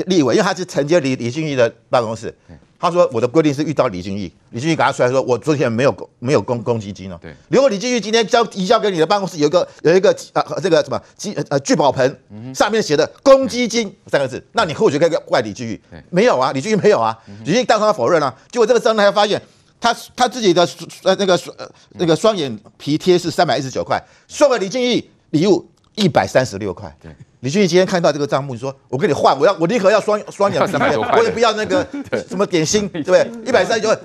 立委，因为他是承接李李静玉的办公室，他说我的规定是遇到李俊毅，李俊毅赶他出来说，我昨天没有公没有公公积金哦。对，如果李俊毅今天交移交给你的办公室有一个有一个呃这个什么积呃聚宝盆，上面写的公积金三个字，那你或许可以怪李俊毅，没有啊，李俊毅没有啊，李俊毅当场否认啊，结果这个张呢还发现他他自己的呃那个呃那个双眼皮贴是三百一十九块，送给李俊毅礼物一百三十六块。对。李俊毅今天看到这个账目，你说我跟你换，我要我立刻要双双眼皮，<laughs> 我也不要那个什么点心，<laughs> 对不对？一百三十九块，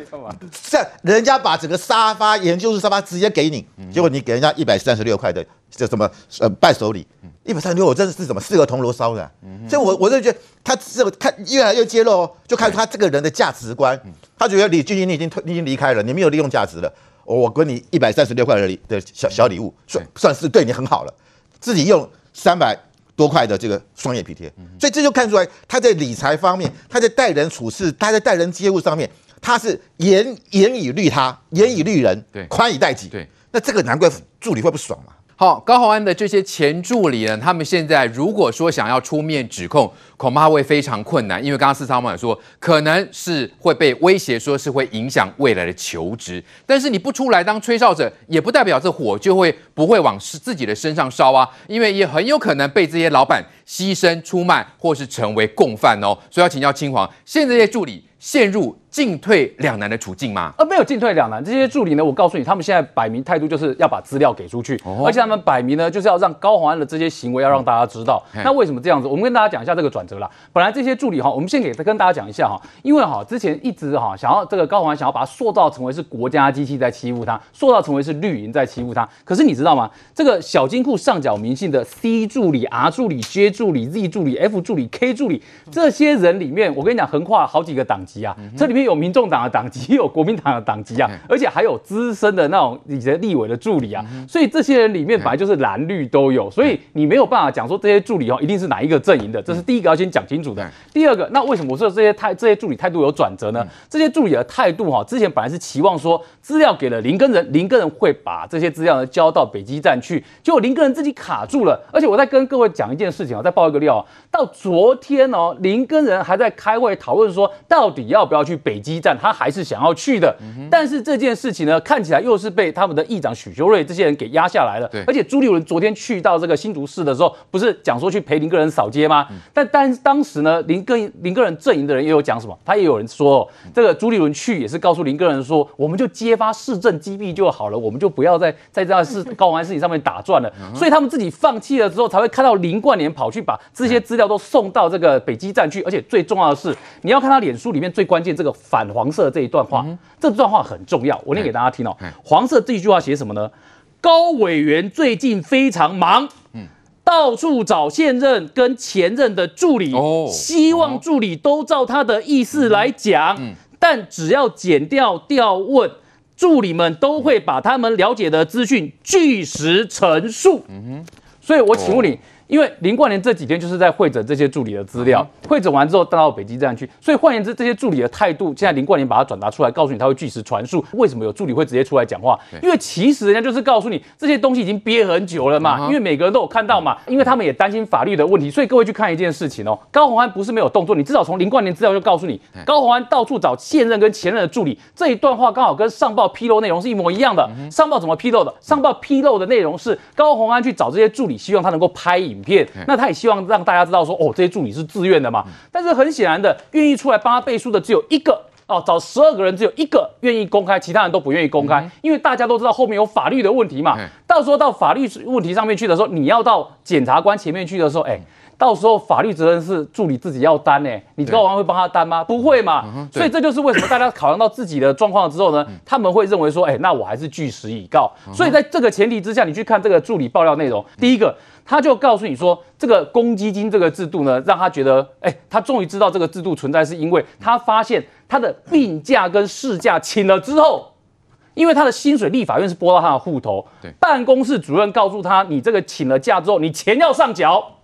这样人家把整个沙发研究室沙发直接给你，结果你给人家一百三十六块的这什么呃伴手礼，一百三十六，我这是什么四个铜锣烧的，所以我我就觉得他这个看越来越揭露，就看他这个人的价值观，他觉得李俊英你已经退，你已经离开了，你没有利用价值了，我给你一百三十六块的礼的小小礼物，算算是对你很好了，自己用三百。多块的这个双眼皮贴，所以这就看出来他在理财方面，他在待人处事，他在待人接物上面，他是严严以律他，严以律人，对，宽以待己。对，那这个难怪助理会不爽嘛。好，高虹安的这些前助理呢，他们现在如果说想要出面指控，恐怕会非常困难，因为刚刚四超妈也说，可能是会被威胁，说是会影响未来的求职。但是你不出来当吹哨者，也不代表这火就会不会往是自己的身上烧啊，因为也很有可能被这些老板牺牲出卖，或是成为共犯哦。所以要请教青黄，现在这些助理陷入进退两难的处境吗？呃，没有进退两难。这些助理呢，我告诉你，他们现在摆明态度就是要把资料给出去，哦、而且他们摆明呢就是要让高虹安的这些行为要让大家知道。嗯、那为什么这样子？我们跟大家讲一下这个转折啦。本来这些助理哈，我们先给跟大家讲一下哈，因为哈之前一直哈想要这个高虹安想要把他塑造成为是国家机器在欺负他，塑造成为是绿营在欺负他。可是你知道吗？这个小金库上缴明信的 C 助理、R 助理、J 助理、Z 助理、F 助理、K 助理这些人里面，我跟你讲，横跨好几个档籍啊，这里面有民众党的党籍，也有国民党的党籍啊，而且还有资深的那种以前立委的助理啊，所以这些人里面本来就是蓝绿都有，所以你没有办法讲说这些助理哦一定是哪一个阵营的，这是第一个要先讲清楚的。第二个，那为什么我说这些态这些助理态度有转折呢？这些助理的态度哈，之前本来是期望说资料给了林根仁，林根仁会把这些资料呢交到北基站去，结果林根仁自己卡住了，而且我再跟各位讲一件事情啊，再爆一个料，啊到昨天哦，林根仁还在开会讨论说到底要不要去北基站，他还是想要去的，但是这件事情呢，看起来又是被他们的议长许修睿这些人给压下来了。对，而且朱立伦昨天去到这个新竹市的时候，不是讲说去陪林个人扫街吗？但但当时呢，林个林个人阵营的人也有讲什么，他也有人说，这个朱立伦去也是告诉林个人说，我们就揭发市政机密就好了，我们就不要再在这事高虹安事情上面打转了。所以他们自己放弃了之后，才会看到林冠年跑去把这些资料都送到这个北基站去。而且最重要的是，你要看他脸书里面最关键这个反黄色这一段话，这段话很重要，我念给大家听哦。黄色这一句话写什么呢？高委员最近非常忙，到处找现任跟前任的助理，希望助理都照他的意思来讲，但只要剪掉调问，助理们都会把他们了解的资讯据实陈述。所以我请问你。因为林冠年这几天就是在会诊这些助理的资料，会诊完之后带到北基站去，所以换言之，这些助理的态度，现在林冠年把它转达出来，告诉你他会据实传述。为什么有助理会直接出来讲话？因为其实人家就是告诉你这些东西已经憋很久了嘛，因为每个人都有看到嘛，因为他们也担心法律的问题，所以各位去看一件事情哦，高虹安不是没有动作，你至少从林冠年资料就告诉你，高虹安到处找现任跟前任的助理，这一段话刚好跟上报披露内容是一模一样的。上报怎么披露的？上报披露的内容是高虹安去找这些助理，希望他能够拍影片，那他也。希望让大家知道说，哦，这些助理是自愿的嘛。但是很显然的，愿意出来帮他背书的只有一个哦，找十二个人只有一个愿意公开，其他人都不愿意公开，因为大家都知道后面有法律的问题嘛。到时候到法律问题上面去的时候，你要到检察官前面去的时候，哎，到时候法律责任是助理自己要担呢。你高虹安会帮他担吗？不会嘛。所以这就是为什么大家考量到自己的状况之后呢，他们会认为说，哎，那我还是据实以告。所以在这个前提之下，你去看这个助理爆料内容，第一个。他就告诉你说，这个公积金这个制度呢，让他觉得，哎，他终于知道这个制度存在，是因为他发现他的病假跟事假请了之后，因为他的薪水立法院是拨到他的户头，对，办公室主任告诉他，你这个请了假之后，你钱要上缴。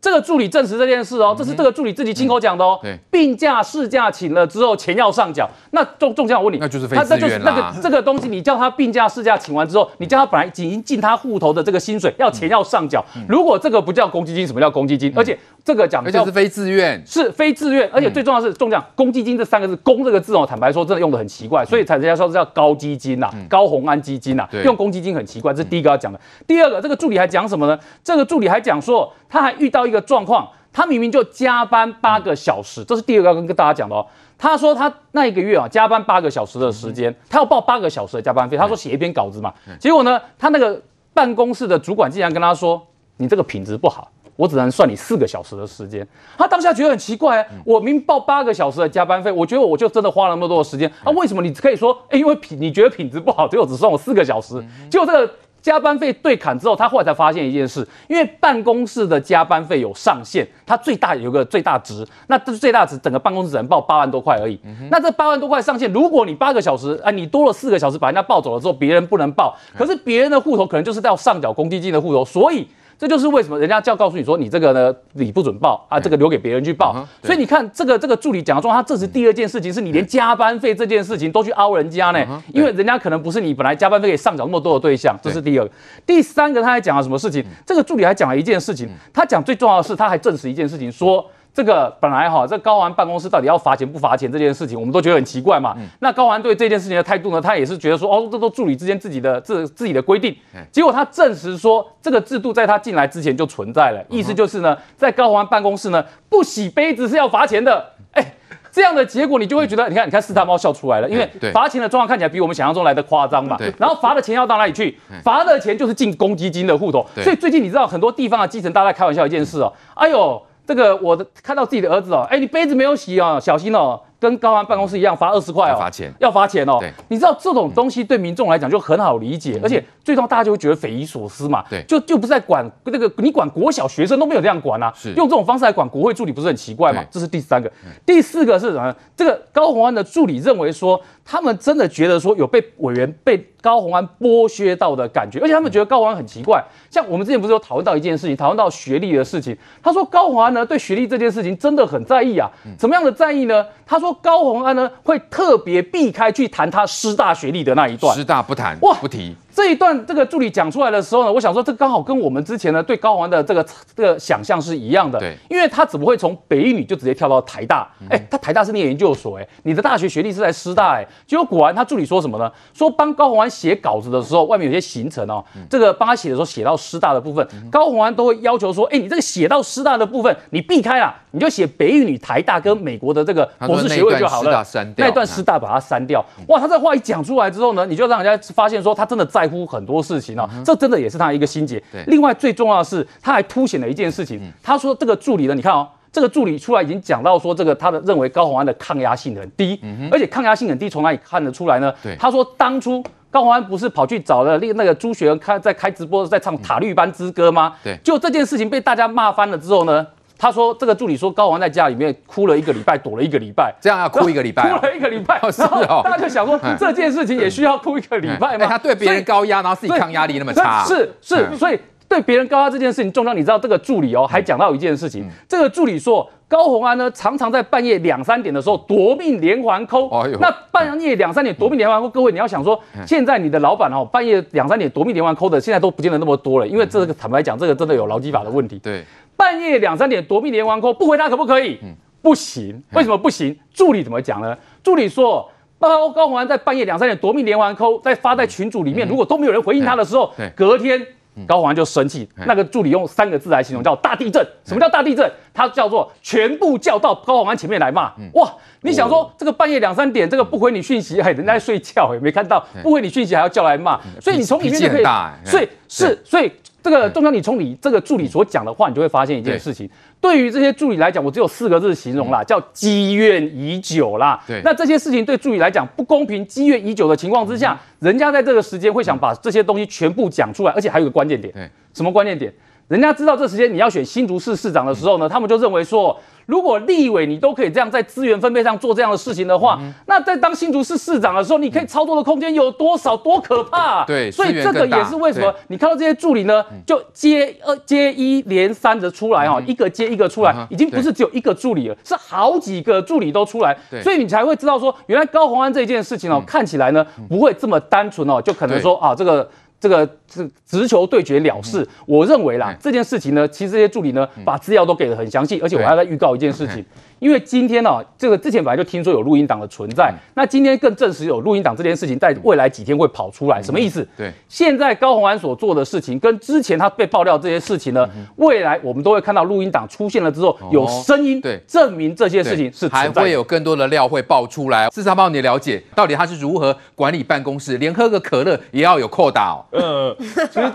这个助理证实这件事哦，这是这个助理自己亲口讲的哦。对，病假、事假请了之后，钱要上缴。那中中奖，我问你，那就是非自愿啦。那个这个东西，你叫他病假、事假请完之后，你叫他本来已经进他户头的这个薪水，要钱要上缴。如果这个不叫公积金，什么叫公积金？而且这个讲，而且是非自愿，是非自愿。而且最重要的是，中奖，公积金这三个字，公这个字哦，坦白说，真的用的很奇怪，所以才人家说这叫高基金呐，高红安基金呐，用公积金很奇怪。这是第一个要讲的。第二个，这个助理还讲什么呢？这个助理还讲说，他还遇到一个状况。他明明就加班八个小时，这是第二个要跟跟大家讲的哦。他说他那一个月啊，加班八个小时的时间，他要报八个小时的加班费。他说写一篇稿子嘛，结果呢，他那个办公室的主管竟然跟他说：“你这个品质不好，我只能算你四个小时的时间。”他当下觉得很奇怪，我明明报八个小时的加班费，我觉得我就真的花了那么多的时间，啊，为什么你可以说，哎，因为品你觉得品质不好，结果只算我四个小时？结果这个。加班费对砍之后，他后来才发现一件事，因为办公室的加班费有上限，它最大有个最大值，那这最大值整个办公室只能报八万多块而已。那这八万多块上限，如果你八个小时，啊，你多了四个小时把人家报走了之后，别人不能报，可是别人的户头可能就是要上缴公积金的户头，所以。这就是为什么人家就要告诉你说，你这个呢，你不准报啊，这个留给别人去报。所以你看，这个这个助理讲的说，他这是第二件事情，是你连加班费这件事情都去凹人家呢，因为人家可能不是你本来加班费可以上缴那么多的对象，这是第二个。第三个，他还讲了什么事情？这个助理还讲了一件事情，他讲最重要的是，他还证实一件事情，说。这个本来哈，这高虹安办公室到底要罚钱不罚钱这件事情，我们都觉得很奇怪嘛。嗯、那高虹安对这件事情的态度呢，他也是觉得说，哦，这都助理之间自己的自自己的规定。结果他证实说，这个制度在他进来之前就存在了，意思就是呢，在高虹安办公室呢，不洗杯子是要罚钱的。哎，这样的结果你就会觉得，你看，你看四大猫笑出来了，因为罚钱的状况看起来比我们想象中来的夸张嘛。然后罚的钱要到哪里去？罚的钱就是进公积金的户头。所以最近你知道很多地方的基层，大家在开玩笑一件事哦，哎呦。这个我的看到自己的儿子哦，哎，你杯子没有洗哦，小心哦，跟高虹安办公室一样罚二十块哦，罚钱，要罚钱哦。对，你知道这种东西对民众来讲就很好理解，而且最终大家就会觉得匪夷所思嘛。对，就就不是在管那个，你管国小学生都没有这样管啊，是。用这种方式来管国会助理不是很奇怪嘛？这是第三个，第四个是什么？这个高虹安的助理认为说，他们真的觉得说有被委员被高宏安剥削到的感觉，而且他们觉得高宏安很奇怪。像我们之前不是有讨论到一件事情，讨论到学历的事情，他说高宏安呢对学历这件事情真的很在意啊，怎么样的在意呢？他说高宏安呢会特别避开去谈他师大学历的那一段，师大不谈哇，不提。这一段这个助理讲出来的时候呢，我想说这刚好跟我们之前呢对高虹安的这个这个想象是一样的，对，因为他怎么会从北一女就直接跳到台大？哎、嗯，他台大是念研究所，哎，你的大学学历是在师大，哎，结果果然他助理说什么呢？说帮高虹安写稿子的时候，外面有些行程哦，这个帮他写的时候写到师大的部分，高虹安都会要求说，哎，你这个写到师大的部分你避开了，你就写北一女、台大跟美国的这个博士学位就好了，那一段师大把它删掉。哇，他这话一讲出来之后呢，你就让人家发现说他真的在乎很多事情啊，这真的也是他一个心结。另外最重要的是，他还凸显了一件事情，他说这个助理呢，你看哦。这个助理出来已经讲到说，这个他的认为高虹安的抗压性很低，嗯、而且抗压性很低，从哪里看得出来呢？对，他说当初高虹安不是跑去找了那那个朱学恒开在开直播在唱塔绿班之歌吗？对，就这件事情被大家骂翻了之后呢，他说这个助理说高虹安在家里面哭了一个礼拜，躲了一个礼拜，这样要哭一个礼拜，哭了一个礼拜，<laughs> 然后大家就想说这件事情也需要哭一个礼拜吗？他对别人高压，然后自己抗压力那么差，是是，所以。对别人高压这件事情，重要你知道这个助理哦，还讲到一件事情。嗯、这个助理说，高红安呢常常在半夜两三点的时候夺命连环。哎、那半夜两三点夺命连环 call，各位你要想说，现在你的老板哦，半夜两三点夺命连环 call 的，现在都不见得那么多了，因为这个坦白讲，这个真的有劳基法的问题。对，半夜两三点夺命连环 call，不回他可不可以？嗯、不行。为什么不行？助理怎么讲呢？助理说，高高虹安在半夜两三点夺命连环 call，在发在群组里面，如果都没有人回应他的时候，隔天。高虹安就生气，那个助理用三个字来形容，叫大地震。什么叫大地震？他叫做全部叫到高虹安前面来骂。哇，你想说这个半夜两三点，这个不回你讯息，哎，人家在睡觉，也没看到，不回你讯息还要叫来骂，所以你从里面就可以，所以是，所以。这个中央，你从你这个助理所讲的话，你就会发现一件事情。对，对于这些助理来讲，我只有四个字形容啦，叫积怨已久啦。对，那这些事情对助理来讲不公平，积怨已久的情况之下，人家在这个时间会想把这些东西全部讲出来，而且还有个关键点。对，什么关键点？人家知道这时间你要选新竹市市长的时候呢，他们就认为说。如果立委你都可以这样在资源分配上做这样的事情的话，嗯、那在当新竹市市长的时候，你可以操作的空间有多少？多可怕、啊！对，所以这个也是为什么你看到这些助理呢，就接二接一连三的出来哈，嗯、一个接一个出来，嗯、已经不是只有一个助理了，是好几个助理都出来，对所以你才会知道说，原来高鸿安这件事情哦，嗯、看起来呢不会这么单纯哦，就可能说啊这个。这个是直球对决了事，我认为啦，这件事情呢，其实这些助理呢，把资料都给的很详细，而且我还要再预告一件事情。因为今天呢、啊，这个之前本来就听说有录音档的存在，嗯、那今天更证实有录音档这件事情，在未来几天会跑出来，什么意思？对，现在高虹安所做的事情，跟之前他被爆料这些事情呢，嗯、未来我们都会看到录音档出现了之后，有声音对证明这些事情是还会有更多的料会爆出来。四三帮，你了解到底他是如何管理办公室，连喝个可乐也要有扣打哦。呃，其实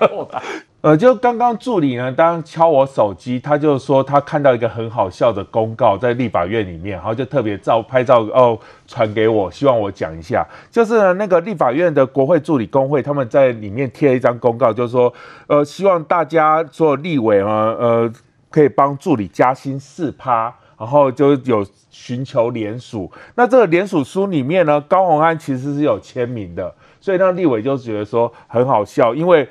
扣打。<laughs> 呃，就刚刚助理呢，当敲我手机，他就说他看到一个很好笑的公告在立法院里面，然后就特别照拍照哦传给我，希望我讲一下。就是呢，那个立法院的国会助理工会，他们在里面贴了一张公告，就是说，呃，希望大家做立委啊，呃，可以帮助理加薪四趴，然后就有寻求联署。那这个联署书里面呢，高虹安其实是有签名的，所以那立委就觉得说很好笑，因为。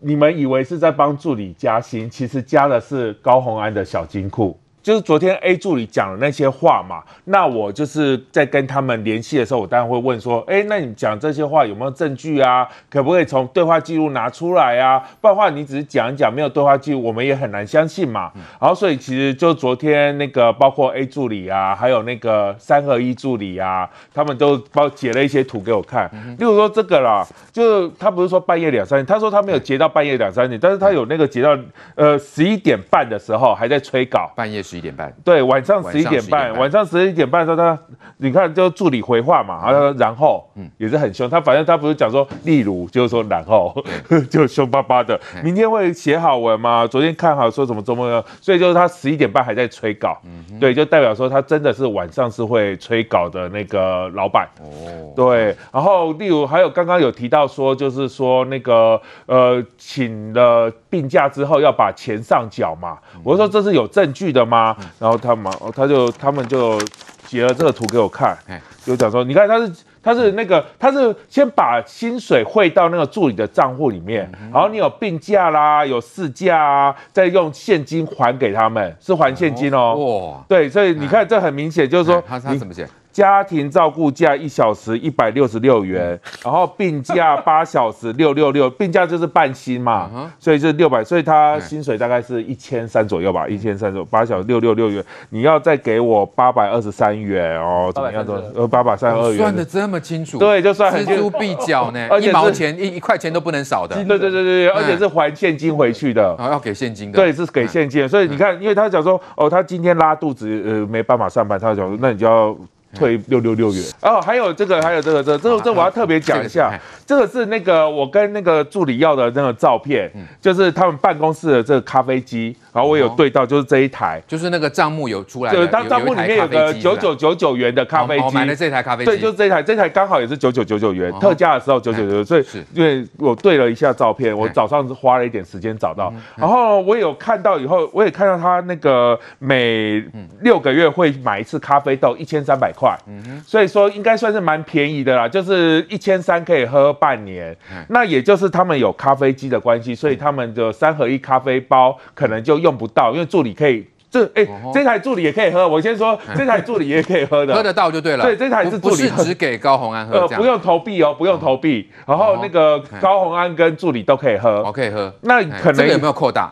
你们以为是在帮助理加薪，其实加的是高红安的小金库。就是昨天 A 助理讲的那些话嘛，那我就是在跟他们联系的时候，我当然会问说，哎，那你讲这些话有没有证据啊？可不可以从对话记录拿出来啊？不然的话，你只是讲一讲，没有对话记录，我们也很难相信嘛。嗯、然后，所以其实就昨天那个，包括 A 助理啊，还有那个三合一助理啊，他们都包截了一些图给我看。嗯、例如说这个啦，就他不是说半夜两三点，他说他没有截到半夜两三点，但是他有那个截到呃十一点半的时候还在催稿，半夜十十一点半。对，晚上十一点半，晚上十一点半的时候，他你看就助理回话嘛，然后然后嗯也是很凶，他反正他不是讲说，例如就是说然后 <laughs> 就凶巴巴的，明天会写好文吗？昨天看好说什么周末要，所以就是他十一点半还在催稿，嗯对，就代表说他真的是晚上是会催稿的那个老板。哦，对，然后例如还有刚刚有提到说，就是说那个呃请了病假之后要把钱上缴嘛，我说这是有证据的吗？然后他嘛他就他们就截了这个图给我看，就讲说你看他是。他是那个，他是先把薪水汇到那个助理的账户里面，然后你有病假啦，有事假啊，再用现金还给他们，是还现金哦。哇，对，所以你看这很明显就是说，他他怎么写？家庭照顾假一小时一百六十六元，然后病假八小时六六六，病假就是半薪嘛，所以是六百，所以他薪水大概是一千三左右吧，一千三左右，八小时六六六元，你要再给我八百二十三元哦，怎么样都？呃，八百三十二元，算的这么清楚，对，就算很錙铢必较呢，一毛钱一一块钱都不能少的，对对对对对，而且是还现金回去的，然后要给现金的，对，是给现金，所以你看，因为他讲说，哦，他今天拉肚子，呃，没办法上班，他讲说，那你就要。退六六六元。哦，还有这个，还有这个，这这这我要特别讲一下，这个是那个我跟那个助理要的那个照片，就是他们办公室的这个咖啡机，然后我有对到，就是这一台，就是那个账目有出来，就是当账目里面有个九九九九元的咖啡机，买了这台咖啡机，对，就是这台，这台刚好也是九九九九元，特价的时候九九九九，所以因为我对了一下照片，我早上是花了一点时间找到，然后我有看到以后，我也看到他那个每六个月会买一次咖啡豆，一千三百块，嗯哼，所以说应该算是蛮便宜的啦，就是一千三可以喝半年，那也就是他们有咖啡机的关系，所以他们的三合一咖啡包可能就用不到，因为助理可以这哎，这台助理也可以喝。我先说 <laughs> 这台助理也可以喝的，喝得到就对了。对，这台是助理，不是只给高红安喝，呃，不用投币哦，不用投币。然后那个高红安跟助理都可以喝，我可以喝。那可能有没有扩大？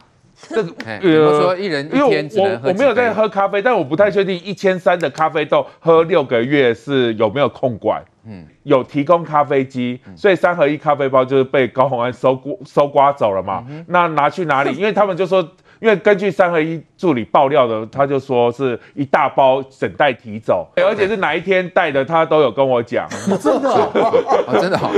这个呃，说一人一天只能喝，我我没有在喝咖啡，但我不太确定一千三的咖啡豆喝六个月是有没有控管。嗯，有提供咖啡机，所以三合一咖啡包就是被高红安收刮收刮走了嘛。那拿去哪里？因为他们就说。因为根据三合一助理爆料的，他就说是一大包整袋提走，而且是哪一天带的，他都有跟我讲。真 <laughs> 的，真的 <laughs> 好。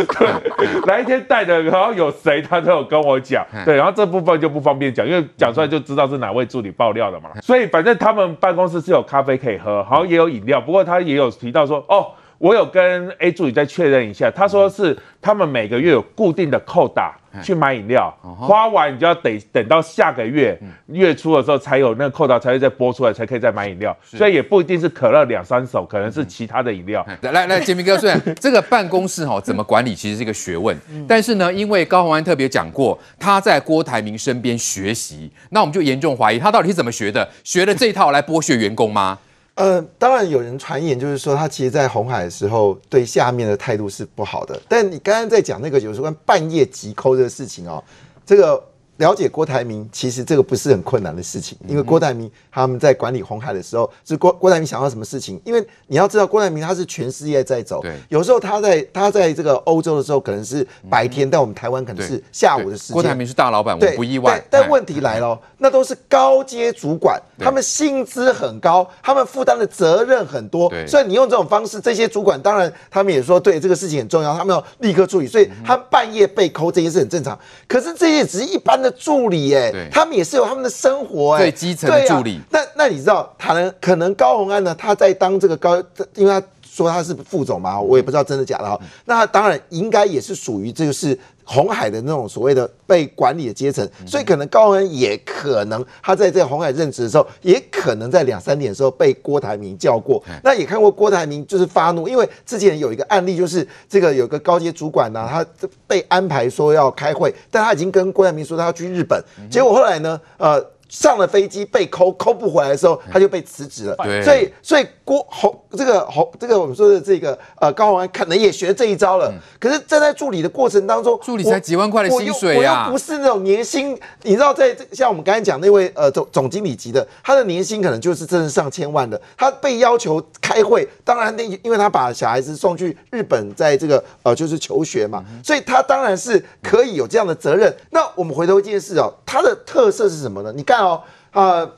哪一天带的，然后有谁，他都有跟我讲。对，然后这部分就不方便讲，因为讲出来就知道是哪位助理爆料的嘛。所以反正他们办公室是有咖啡可以喝，好像也有饮料，不过他也有提到说，哦，我有跟 A 助理再确认一下，他说是他们每个月有固定的扣打。去买饮料，花完你就要等等到下个月月初的时候才有那个扣打才会再拨出来，才可以再买饮料。所以也不一定是可乐两三手，可能是其他的饮料。来来，杰明哥，虽然 <laughs> 这个办公室哈怎么管理其实是一个学问，但是呢，因为高虹安特别讲过他在郭台铭身边学习，那我们就严重怀疑他到底是怎么学的，学了这一套来剥削员工吗？呃，当然有人传言，就是说他其实，在红海的时候对下面的态度是不好的。但你刚刚在讲那个有关半夜急抠这个事情哦，这个。了解郭台铭，其实这个不是很困难的事情，因为郭台铭他们在管理红海的时候，是郭郭台铭想要什么事情？因为你要知道，郭台铭他是全世界在走，对，有时候他在他在这个欧洲的时候可能是白天，但我们台湾可能是下午的时间。郭台铭是大老板，我不意外。但问题来了，那都是高阶主管，他们薪资很高，他们负担的责任很多，所以你用这种方式，这些主管当然他们也说对这个事情很重要，他们要立刻处理，所以他半夜被扣这件事很正常。可是这些只是一般的。助理哎，他们也是有他们的生活哎，最基层的助理。那那你知道，他能可能高红安呢？他在当这个高，因为他说他是副总嘛，我也不知道真的假的哈。那他当然应该也是属于这个是。红海的那种所谓的被管理的阶层，所以可能高恩也可能他在这个鸿海任职的时候，也可能在两三点的时候被郭台铭叫过。那也看过郭台铭就是发怒，因为之前有一个案例，就是这个有个高阶主管呢，他被安排说要开会，但他已经跟郭台铭说他要去日本，结果后来呢，呃。上了飞机被扣扣不回来的时候，他就被辞职了。对，所以所以郭侯这个侯这个我们说的这个呃高虹安可能也学这一招了。可是站在助理的过程当中，助理才几万块的薪水呀，我又不是那种年薪。你知道，在这像我们刚才讲那位呃总总经理级的，他的年薪可能就是真的上千万的。他被要求开会，当然那因为他把小孩子送去日本，在这个呃就是求学嘛，所以他当然是可以有这样的责任。那我们回头一件事哦，他的特色是什么呢？你看。哦，呃，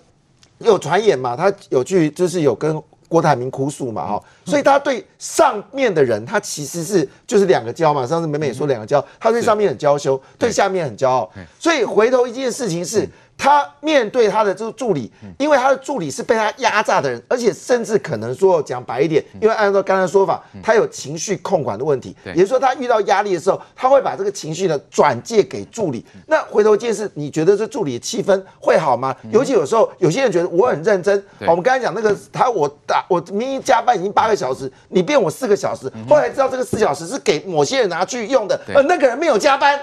有传言嘛，他有去就是有跟郭台铭哭诉嘛，哈，所以他对上面的人，他其实是就是两个骄嘛。上次美美也说两个骄，他对上面很娇羞，对下面很骄傲。所以回头一件事情是。他面对他的这个助理，因为他的助理是被他压榨的人，而且甚至可能说讲白一点，因为按照刚才说法，他有情绪控管的问题，也就是说他遇到压力的时候，他会把这个情绪呢转借给助理。那回头一件事，你觉得这助理的气氛会好吗？尤其有时候有些人觉得我很认真，我们刚才讲那个他我打我明明加班已经八个小时，你变我四个小时，后来知道这个四小时是给某些人拿去用的，而那个人没有加班。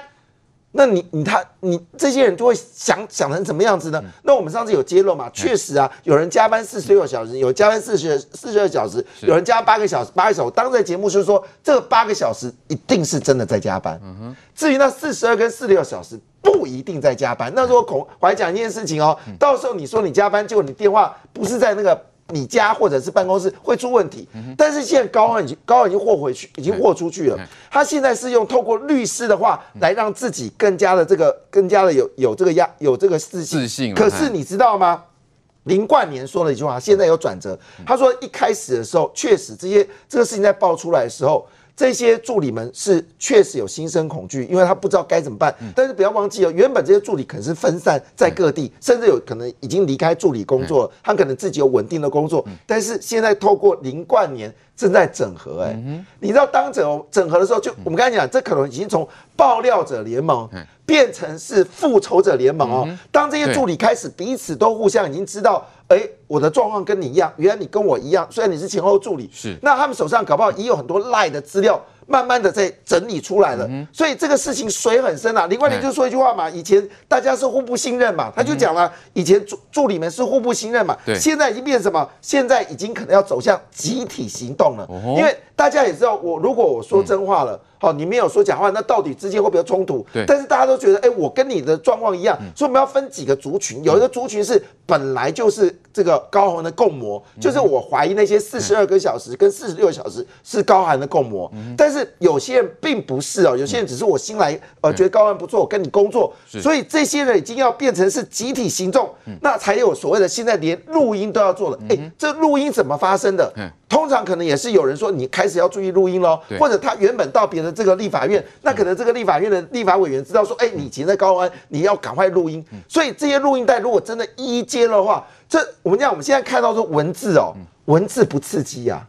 那你你他你这些人就会想想成什么样子呢？那我们上次有揭露嘛？确实啊，有人加班四十六小时，有加班四十四十二小时，有人加八个小时，八个小时。当这个节目就是说，这八个小时一定是真的在加班。至于那四十二跟四十六小时不一定在加班。那如果孔怀讲一件事情哦，到时候你说你加班，结果你电话不是在那个。你家或者是办公室会出问题，但是现在高安已经高安已经豁回去，已经豁出去了。他现在是用透过律师的话来让自己更加的这个更加的有有这个压有这个自信。自信。可是你知道吗？林冠年说了一句话，现在有转折。他说一开始的时候，确实这些这个事情在爆出来的时候。这些助理们是确实有心生恐惧，因为他不知道该怎么办。但是不要忘记哦，原本这些助理可能是分散在各地，甚至有可能已经离开助理工作了，他可能自己有稳定的工作。但是现在透过林冠年正在整合，哎，你知道当整整合的时候，就我们刚才讲，这可能已经从爆料者联盟变成是复仇者联盟哦。当这些助理开始彼此都互相已经知道。哎，我的状况跟你一样，原来你跟我一样，虽然你是前后助理，是，那他们手上搞不好也有很多赖的资料。慢慢的在整理出来了，所以这个事情水很深啊。林冠霖就说一句话嘛，以前大家是互不信任嘛，他就讲了，以前助助理们是互不信任嘛，现在已经变成什么？现在已经可能要走向集体行动了，因为大家也知道，我如果我说真话了，好，你没有说假话，那到底之间会不会有冲突？对。但是大家都觉得，哎，我跟你的状况一样，所以我们要分几个族群，有一个族群是本来就是这个高寒的共模，就是我怀疑那些四十二个小时跟四十六小时是高寒的共模，但是。有些人并不是哦，有些人只是我新来，呃，觉得高寒不错，我跟你工作，所以这些人已经要变成是集体行动，那才有所谓的现在连录音都要做了。哎，这录音怎么发生的？通常可能也是有人说你开始要注意录音喽，或者他原本到别的这个立法院，那可能这个立法院的立法委员知道说，哎，你以前在高安，你要赶快录音，所以这些录音带如果真的一一接的话，这我们讲我们现在看到说文字哦，文字不刺激呀。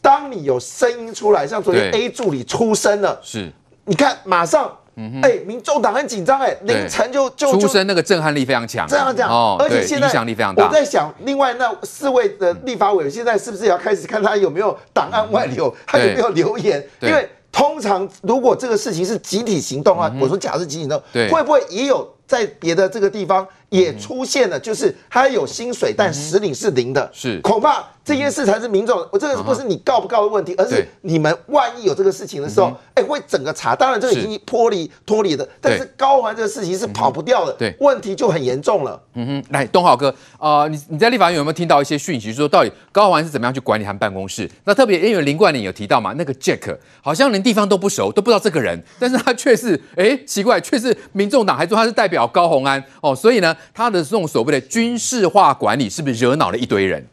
当你有声音出来，像昨天 A 助理出声了，是，你看马上，哎，民众党很紧张，哎，凌晨就就出声，那个震撼力非常强，这样讲，而且现在影响力非常大。我在想，另外那四位的立法委员现在是不是也要开始看他有没有档案外流，他有没有留言？因为通常如果这个事情是集体行动啊，我说假是集体行动，会不会也有在别的这个地方也出现了，就是他有薪水，但实领是零的，是恐怕。这件事才是民众，我这个不是你告不告的问题，而是你们万一有这个事情的时候，哎，会整个查。当然，这个已经脱离脱离的，但是高环这个事情是跑不掉的，对，问题就很严重了。嗯哼，来，东浩哥，啊，你你在立法院有没有听到一些讯息，说到底高环是怎么样去管理他们办公室？那特别因为林冠霖有提到嘛，那个 Jack 好像连地方都不熟，都不知道这个人，但是他却是，哎，奇怪，却是民众党还说他是代表高虹安哦，所以呢，他的这种所谓的军事化管理，是不是惹恼了一堆人？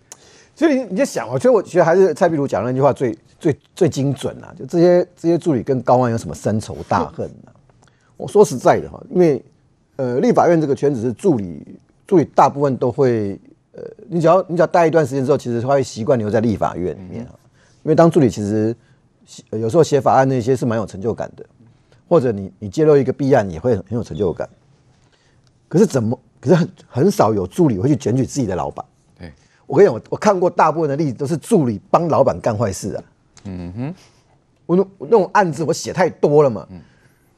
所以你你就想，我觉得我觉得还是蔡壁如讲那句话最最最精准啊，就这些这些助理跟高安有什么深仇大恨呢？我说实在的哈，因为呃立法院这个圈子是助理助理大部分都会呃，你只要你只要待一段时间之后，其实他会习惯留在立法院里面，因为当助理其实有时候写法案那些是蛮有成就感的，或者你你揭露一个弊案也会很有成就感。可是怎么？可是很很少有助理会去检举自己的老板。我跟你讲，我我看过大部分的例子都是助理帮老板干坏事啊。嗯哼，我那那种案子我写太多了嘛。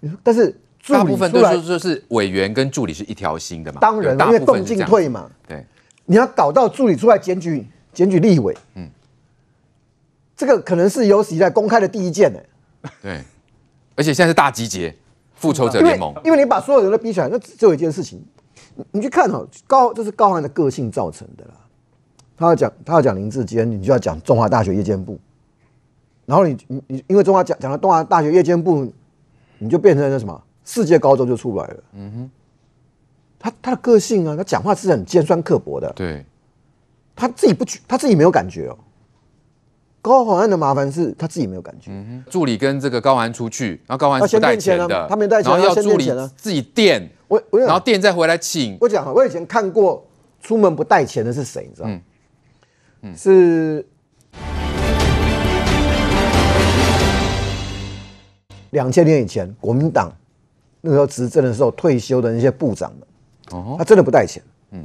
嗯，但是大部分都是就是委员跟助理是一条心的嘛。当然，因为动进退嘛。对，你要搞到助理出来检举检举立委，嗯，这个可能是有史以来公开的第一件呢。对，而且现在是大集结，复仇者联盟。因为你把所有人都逼起来，那只有一件事情，你你去看哈，高这是高寒的个性造成的啦。他要讲，他要讲林志坚，你就要讲中华大学夜间部，然后你你你，因为中华讲讲了中华大学夜间部，你就变成那什么世界高中就出来了。嗯哼，他他的个性啊，他讲话是很尖酸刻薄的。对，他自己不觉，他自己没有感觉哦。高环安的麻烦是他自己没有感觉。嗯、助理跟这个高虹安出去，然后高虹安是不带钱的，他没带钱，然后要助理自己垫，我我然后垫再回来请。我讲，我以前看过出门不带钱的是谁，你知道吗？嗯，是两千年以前国民党那个时候执政的时候退休的那些部长们，哦，他真的不带钱。嗯，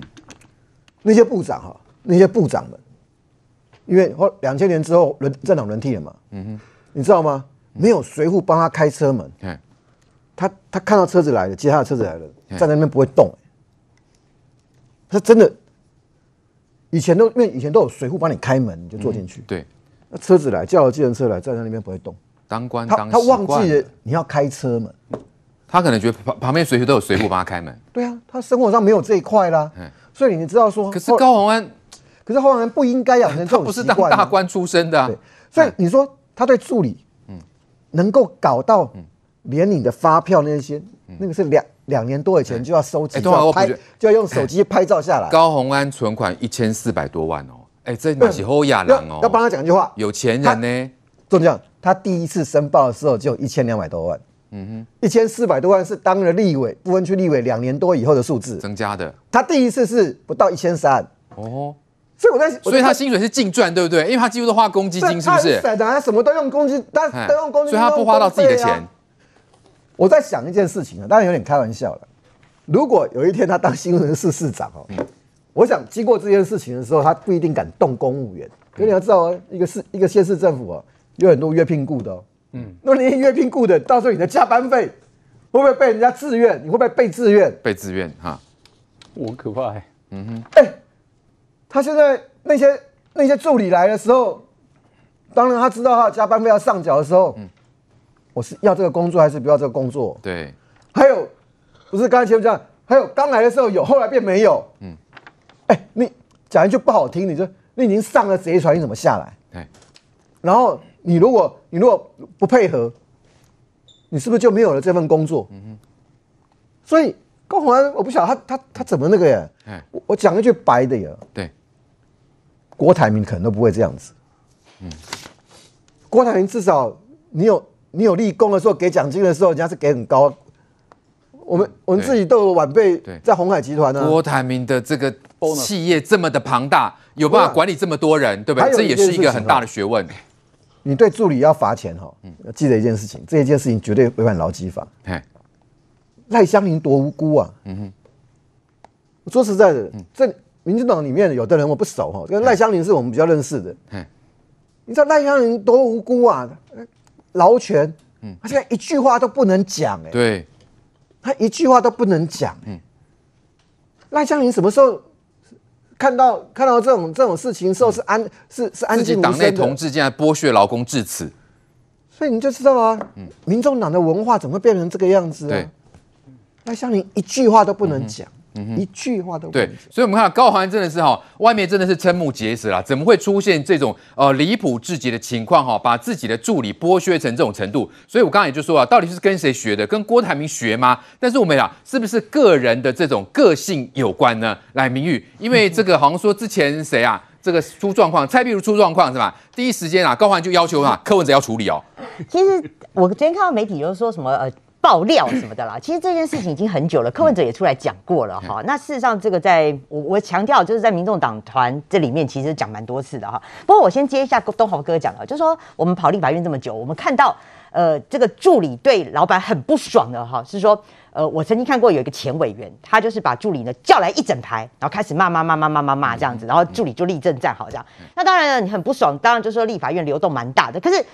那些部长哈，那些部长们。因为后两千年之后轮政党轮替了嘛，嗯哼，你知道吗？没有随扈帮他开车门，嗯、他他看到车子来了，接他的车子来了，站在那边不会动、欸。他真的，以前都因为以前都有随扈帮你开门，你就坐进去、嗯。对，那车子来叫了计程车来，站在那边不会动。当官当他他忘记了你要开车门，他可能觉得旁旁边随时都有随扈帮他开门。对啊，他生活上没有这一块啦，所以你知道说，可是高宏安。可是高虹安不应该养成 <laughs> 这种习惯。他不是当大官出身的、啊，所以你说他对助理，嗯，能够搞到连你的发票那些，嗯、那个是两两年多以前就要收集，欸、就要拍，就要用手机拍照下来。高虹安存款一千四百多万哦，哎、欸，这马是好亚人哦，要帮他讲一句话，有钱人呢。就这样，他第一次申报的时候就有一千两百多万，嗯哼，一千四百多万是当了立委，不分区立委两年多以后的数字。增加的。他第一次是不到一千三，哦。所以我在，所以他薪水是净赚，对不对？因为他几乎都花公积金，是不是？是的，他什么都用公积，他都用公积金，所以他不花到自己的钱。我在想一件事情啊，当然有点开玩笑了。如果有一天他当新闻市市长哦，我想经过这件事情的时候，他不一定敢动公务员。可你要知道哦，一个市一个县市政府哦，有很多约聘雇的哦。嗯，那你约聘雇的，到时候你的加班费会不会被人家自愿？你会不会被自愿？被自愿哈，我可怕哎。嗯哼，哎。他现在那些那些助理来的时候，当然他知道他加班费要上缴的时候，嗯，我是要这个工作还是不要这个工作？对，还有不是刚才前面讲，还有刚来的时候有，后来变没有。嗯，哎、欸，你讲一句不好听，你就你已经上了贼船，你怎么下来？对，然后你如果你如果不配合，你是不是就没有了这份工作？嗯哼，所以高虹安，我不晓得他他他怎么那个耶？哎，我我讲一句白的耶，对。郭台铭可能都不会这样子，嗯，郭台铭至少你有你有立功的时候给奖金的时候，人家是给很高。我们我们自己都有晚辈在鸿海集团呢。郭台铭的这个企业这么的庞大，有办法管理这么多人，对不对？这也是一个很大的学问。你对助理要罚钱哈，要记得一件事情，这一件事情绝对违反劳基法。赖香伶多无辜啊！嗯哼，说实在的，这。民进党里面有的人我不熟哈，跟赖香林是我们比较认识的。嗯，你知道赖香林多无辜啊？劳权，嗯，他现在一句话都不能讲哎。对，他一句话都不能讲。嗯，赖香林什么时候看到看到这种这种事情的时候是安是是安静的？自己党内同志竟然剥削劳工至此，所以你就知道啊，嗯，民众党的文化怎么会变成这个样子啊？对，赖香林一句话都不能讲。嗯、一句话都不对，所以我们看高环真的是哈，外面真的是瞠目结舌啦，怎么会出现这种呃离谱至极的情况哈？把自己的助理剥削成这种程度，所以我刚才也就说啊，到底是跟谁学的？跟郭台铭学吗？但是我们讲是不是个人的这种个性有关呢？来，明玉，因为这个好像说之前谁啊，这个出状况，蔡壁如出状况是吧？第一时间啊，高环就要求啊，柯文哲要处理哦。其实我今天看到媒体就是说什么呃。爆料什么的啦，其实这件事情已经很久了，柯文哲也出来讲过了哈。那事实上，这个在我我强调，就是在民众党团这里面，其实讲蛮多次的哈。不过我先接一下东豪哥讲了，就是说我们跑立法院这么久，我们看到呃这个助理对老板很不爽的哈，是说呃我曾经看过有一个前委员，他就是把助理呢叫来一整排，然后开始骂骂骂骂骂骂骂这样子，然后助理就立正站好这样。那当然了，你很不爽，当然就是说立法院流动蛮大的，可是。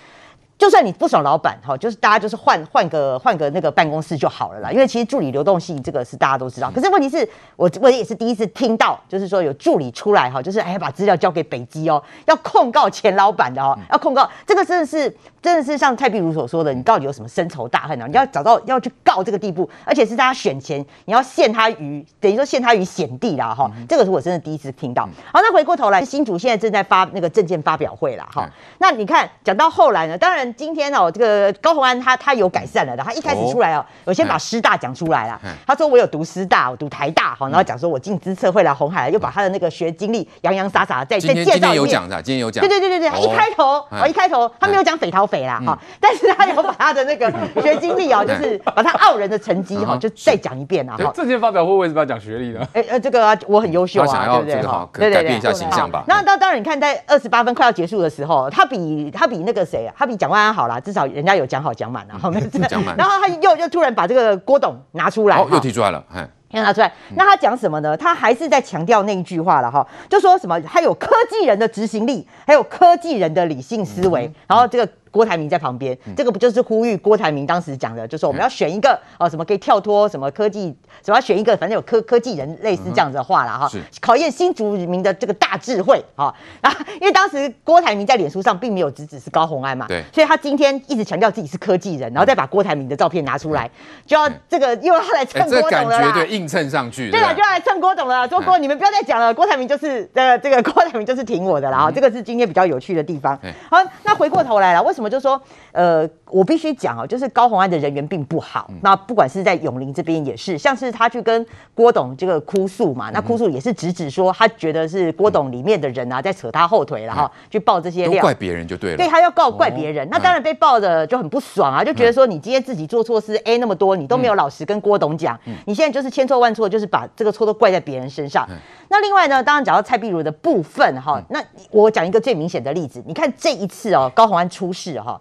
就算你不爽老板哈，就是大家就是换换个换个那个办公室就好了啦。因为其实助理流动性这个是大家都知道。可是问题是我我也是第一次听到，就是说有助理出来哈，就是哎把资料交给北基哦，要控告前老板的哦，要控告这个真的是真的是像蔡碧如所说的，你到底有什么深仇大恨啊？你要找到要去告这个地步，而且是大家选前你要陷他于等于说陷他于险地啦哈。这个是我真的第一次听到。好，那回过头来，新竹现在正在发那个证件发表会啦哈。那你看讲到后来呢，当然。看今天哦，这个高虹安他他有改善了的，他一开始出来哦，我先把师大讲出来了。他说我有读师大，我读台大，好，然后讲说我进资策会来红海，又把他的那个学经历洋洋洒洒再再介绍一遍。今天有讲的，今天有讲。对对对对对，一开头哦一开头他没有讲匪逃匪啦哈，但是他有把他的那个学经历哦，就是 <laughs> 把他傲人的成绩哈，就再讲一遍啊。好，政见发表会为什么要讲学历呢？哎呃，这个我很优秀啊，对不对？好，改变一下形象吧。那当当然，你看在二十八分快要结束的时候，他比他比那个谁啊，他比蒋万安好啦，至少人家有讲好讲满了，<laughs> 后面讲满。然后他又又突然把这个郭董拿出来，哦，又提出来了，又拿出来。那他讲什么呢？他还是在强调那一句话了哈，就说什么还有科技人的执行力，还有科技人的理性思维，然后这个。郭台铭在旁边，这个不就是呼吁郭台铭当时讲的，就是我们要选一个哦，什么可以跳脱什么科技，什么要选一个，反正有科科技人类似这样子的话啦哈，考验新竹民的这个大智慧啊。<laughs> 然后因为当时郭台铭在脸书上并没有直指是高红安嘛，对，所以他今天一直强调自己是科技人，然后再把郭台铭的照片拿出来，就要这个又要来蹭郭董了啦，对，硬蹭上去，对了，就要来蹭郭董了，说郭你们不要再讲了，郭台铭就是呃这个郭台铭就是挺我的了啊，这个是今天比较有趣的地方。好，那回过头来了，为什什么就说？呃，我必须讲哦，就是高虹安的人缘并不好。那不管是在永林这边也是，像是他去跟郭董这个哭诉嘛，那哭诉也是直指说他觉得是郭董里面的人啊在扯他后腿，然后去爆这些料，怪别人就对了。对，他要告怪别人，那当然被爆的就很不爽啊，就觉得说你今天自己做错事 A 那么多，你都没有老实跟郭董讲，你现在就是千错万错，就是把这个错都怪在别人身上。那另外呢，当然讲到蔡碧如的部分哈，那我讲一个最明显的例子，你看这一次哦，高虹安出事哈。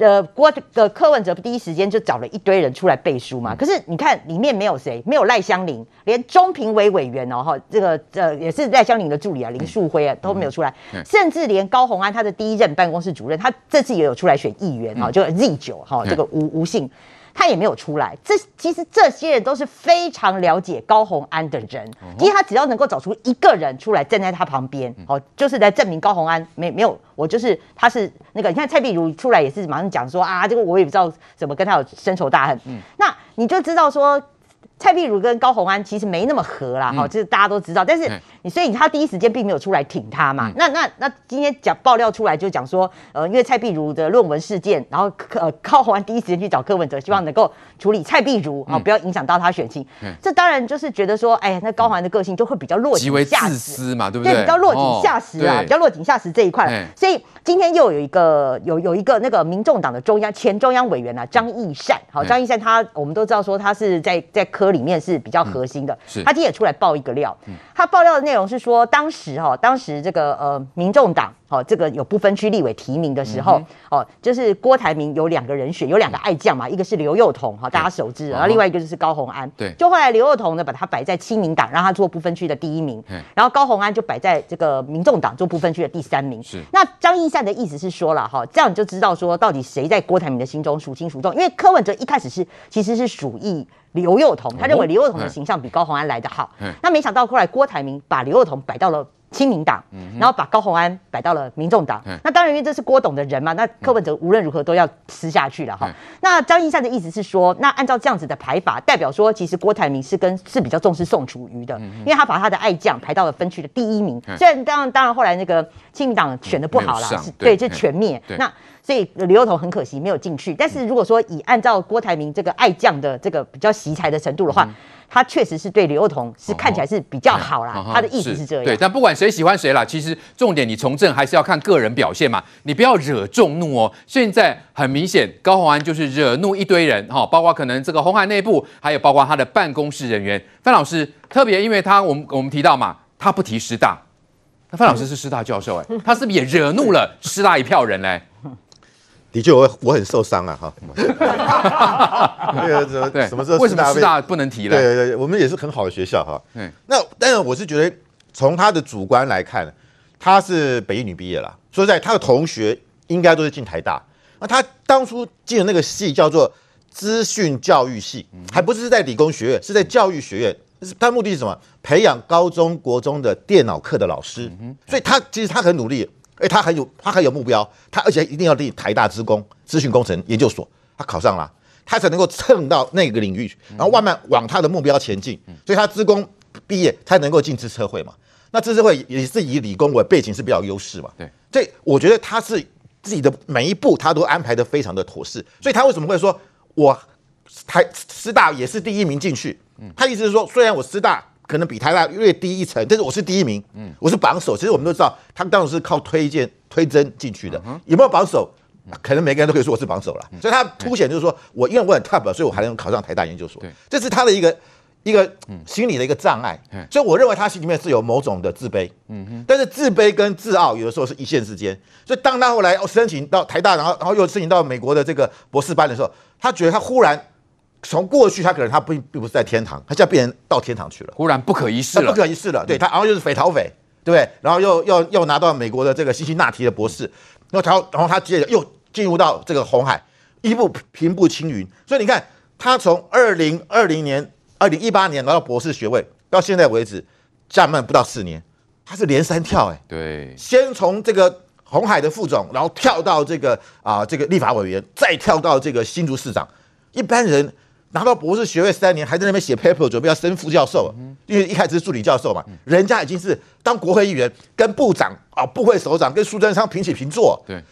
呃，郭的柯文哲第一时间就找了一堆人出来背书嘛。可是你看里面没有谁，没有赖香林，连中评委委员哦哈，这个呃也是赖香林的助理啊林树辉啊都没有出来，甚至连高鸿安他的第一任办公室主任，他这次也有出来选议员哈，就 Z 九哈这个吴吴姓。他也没有出来，这其实这些人都是非常了解高洪安的人，因为他只要能够找出一个人出来站在他旁边，哦，就是来证明高洪安没没有，我就是他是那个，你看蔡碧如出来也是马上讲说啊，这个我也不知道怎么跟他有深仇大恨，嗯，那你就知道说。蔡壁如跟高虹安其实没那么合啦，哈、嗯，就是大家都知道，但是你所以他第一时间并没有出来挺他嘛。嗯、那那那今天讲爆料出来就讲说，呃，因为蔡壁如的论文事件，然后呃高虹安第一时间去找柯文哲，希望能够处理蔡壁如啊，不要影响到他选情。嗯、这当然就是觉得说，哎呀，那高虹安的个性就会比较落井下石，嘛，对不对？对，比较落井下石啊，哦、比较落井下石这一块。嗯、所以今天又有一个有有一个那个民众党的中央前中央委员啊，张义善。好，张义善他我们都知道说他是在在科里面是比较。核心的，是他今天也出来爆一个料。他爆料的内容是说，当时哈，当时这个呃，民众党哦，这个有不分区立委提名的时候哦，就是郭台铭有两个人选，有两个爱将嘛，一个是刘幼彤哈，大家熟知，然后另外一个就是高虹安。对，就后来刘幼彤呢，把他摆在亲民党，让他做不分区的第一名。然后高虹安就摆在这个民众党做不分区的第三名。是。那张义善的意思是说了哈，这样你就知道说到底谁在郭台铭的心中孰轻孰重，因为柯文哲一开始是其实是属意。刘幼彤，他认为刘幼彤的形象比高虹安来得好。嗯、那没想到后来郭台铭把刘幼彤摆到了亲民党，然后把高鸿安摆到了民众党。嗯、那当然，因为这是郭董的人嘛，那柯文哲无论如何都要吃下去了哈。嗯、那张一善的意思是说，那按照这样子的排法，代表说其实郭台铭是跟是比较重视宋楚瑜的，嗯、因为他把他的爱将排到了分区的第一名。嗯、虽然当然当然后来那个亲民党选的不好啦，是对，就全灭。那所以刘幼彤很可惜没有进去，但是如果说以按照郭台铭这个爱将的这个比较惜才的程度的话，他确实是对刘幼彤是看起来是比较好啦。他的意思是这样。对，但不管谁喜欢谁啦，其实重点你从政还是要看个人表现嘛，你不要惹众怒哦。现在很明显，高虹安就是惹怒一堆人哈，包括可能这个红海内部，还有包括他的办公室人员。范老师特别，因为他我们我们提到嘛，他不提师大，那范老师是师大教授哎，他是不是也惹怒了师大一票人嘞？的确，我我很受伤啊！哈，<laughs> 那个什么，什么时候？为什么师大不能提了？对对对，我们也是很好的学校哈。嗯，那但是我是觉得，从他的主观来看，他是北一女毕业了。说实在，他的同学应该都是进台大。那他当初进的那个系叫做资讯教育系，还不是在理工学院，是在教育学院。他目的是什么？培养高中国中的电脑课的老师。所以他其实他很努力。哎，他很有，他很有目标，他而且一定要进台大资工资讯工程研究所，他考上了，他才能够蹭到那个领域，然后慢慢往他的目标前进。所以他资工毕业，他能够进资策会嘛？那资策会也是以理工为背景是比较优势嘛？对，所以我觉得他是自己的每一步他都安排的非常的妥适，所以他为什么会说我台师大也是第一名进去？他意思是说，虽然我师大可能比台大略低一层，但是我是第一名，嗯我是榜首。其实我们都知道，他当时是靠推荐推甄进去的，有没有榜首？可能每个人都可以说我是榜首了。所以他凸显就是说我因为我很 top，所以我还能考上台大研究所。这是他的一个。一个心理的一个障碍，所以我认为他心里面是有某种的自卑，嗯但是自卑跟自傲有的时候是一线之间，所以当他后来申请到台大，然后然后又申请到美国的这个博士班的时候，他觉得他忽然从过去他可能他并并不是在天堂，他现在变成到天堂去了，忽然不可一世了，不可一世了，对他，然后又是匪逃匪，对不对？然后又又又拿到美国的这个辛辛那提的博士，然后他然后他接着又进入到这个红海，一步平步青云，所以你看他从二零二零年。二零一八年拿到博士学位，到现在为止，将满不到四年，他是连三跳哎、欸，对，先从这个红海的副总，然后跳到这个啊、呃、这个立法委员，再跳到这个新竹市长。一般人拿到博士学位三年，还在那边写 paper，准备要升副教授，因为一开始是助理教授嘛，人家已经是当国会议员，跟部长啊、部会首长跟苏贞昌平起平坐，对，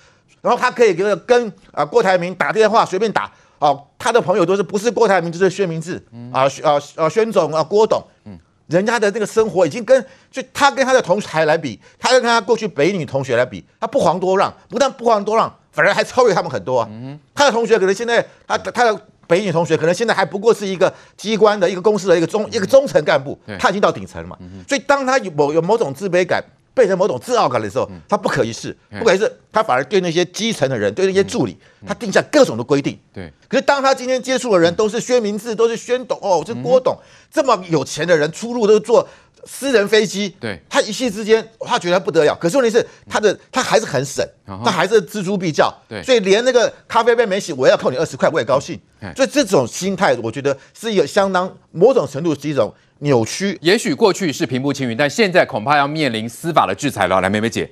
然后他可以跟跟啊郭台铭打电话随便打。哦，他的朋友都是不是郭台铭就是薛明志，啊啊啊，宣总啊，郭董，嗯，人家的这个生活已经跟就他跟他的同学来比，他跟他过去北女同学来比，他不遑多让，不但不遑多让，反而还超越他们很多啊。他的同学可能现在他他的北影同学可能现在还不过是一个机关的一个公司的一个中一个中层干部，他已经到顶层了嘛。所以当他有某有某种自卑感。变成某种自傲感的时候，他不可一世，不可一世，他反而对那些基层的人，对那些助理，他定下各种的规定。对。可是当他今天接触的人都是薛明志，都是宣董哦，这郭董这么有钱的人，出入都是坐私人飞机。对。他一夕之间，他觉得不得了。可是问题是，他的他还是很省，他还是锱铢必较。对。所以连那个咖啡杯没洗，我要扣你二十块，我也高兴。所以这种心态，我觉得是有相当某种程度是一种。扭曲，也许过去是平步青云，但现在恐怕要面临司法的制裁了。来，梅梅姐，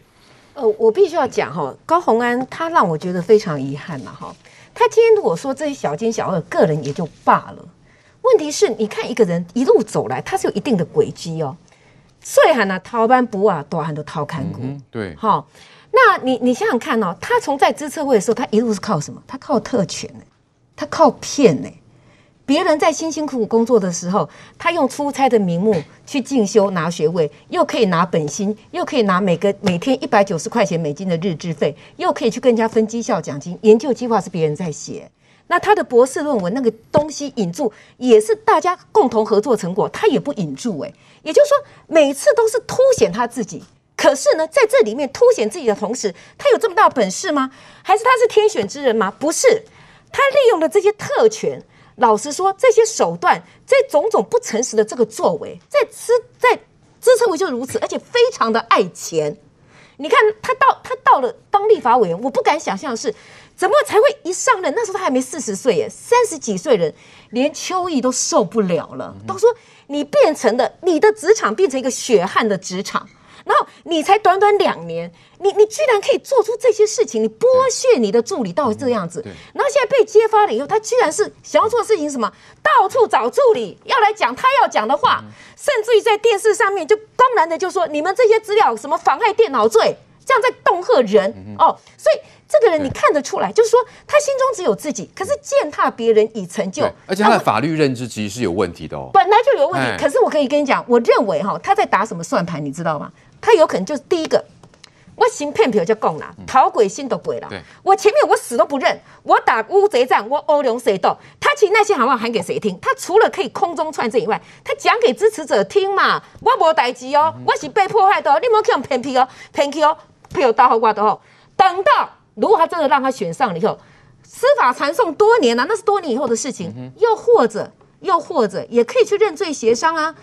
呃，我必须要讲哈，高虹安他让我觉得非常遗憾嘛哈。他今天如果说这些小奸小恶个人也就罢了，问题是你看一个人一路走来，他是有一定的轨迹哦。岁寒呢，逃班不啊，多寒都逃看过。对，好，那你你想想看哦，他从在资策会的时候，他一路是靠什么？他靠特权呢，他靠骗呢。别人在辛辛苦苦工作的时候，他用出差的名目去进修拿学位，又可以拿本薪，又可以拿每个每天一百九十块钱美金的日志费，又可以去跟人家分绩效奖金。研究计划是别人在写，那他的博士论文那个东西引注也是大家共同合作成果，他也不引注诶，也就是说每次都是凸显他自己。可是呢，在这里面凸显自己的同时，他有这么大本事吗？还是他是天选之人吗？不是，他利用了这些特权。老实说，这些手段，这种种不诚实的这个作为，在支在支撑为就如此，而且非常的爱钱。你看他到他到了当立法委员，我不敢想象的是，怎么才会一上任？那时候他还没四十岁耶，三十几岁人，连邱毅都受不了了，都说你变成了你的职场变成一个血汗的职场。然后你才短短两年，你你居然可以做出这些事情，你剥削你的助理到这样子，然后现在被揭发了以后，他居然是想要做的事情什么？到处找助理要来讲他要讲的话，甚至于在电视上面就公然的就说你们这些资料什么妨害电脑罪，这样在恫吓人哦。所以这个人你看得出来，就是说他心中只有自己，可是践踏别人以成就，而且他的法律认知其实是有问题的哦，本来就有问题。可是我可以跟你讲，我认为哈，他在打什么算盘，你知道吗？他有可能就是第一个，我行骗票就够了，讨鬼心都鬼了。我前面我死都不认，我打乌贼战，我欧龙谁斗？他其实那些喊话喊给谁听？他除了可以空中串证以外，他讲给支持者听嘛。我无代志哦，我是被迫害的，哦你莫去用骗票哦，骗票哦，票到好挂的哦。等到如果他真的让他选上了以后，司法传送多年了，啊，那是多年以后的事情。又或者，又或者也可以去认罪协商啊。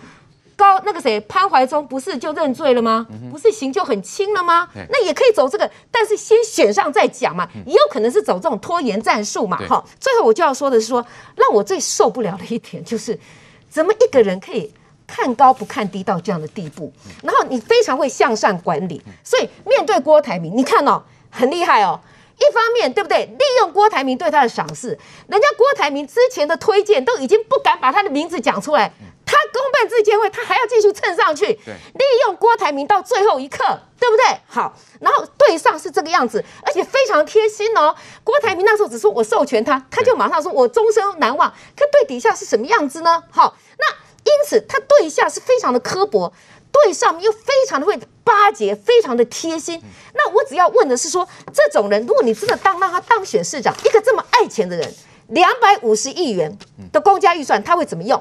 高那个谁潘怀忠不是就认罪了吗？不是刑就很轻了吗？那也可以走这个，但是先选上再讲嘛，也有可能是走这种拖延战术嘛。好，最后我就要说的是说，让我最受不了的一点就是，怎么一个人可以看高不看低到这样的地步？然后你非常会向善管理，所以面对郭台铭，你看哦，很厉害哦。一方面对不对？利用郭台铭对他的赏识，人家郭台铭之前的推荐都已经不敢把他的名字讲出来。他公办自荐会，他还要这继续蹭上去，利用郭台铭到最后一刻，对不对？好，然后对上是这个样子，而且非常贴心哦。郭台铭那时候只说我授权他，他就马上说我终身难忘。可对底下是什么样子呢？好，那因此他对下是非常的刻薄，对上面又非常的会巴结，非常的贴心。那我只要问的是说，这种人，如果你真的当让他当选市长，一个这么爱钱的人。两百五十亿元的公家预算，他会怎么用？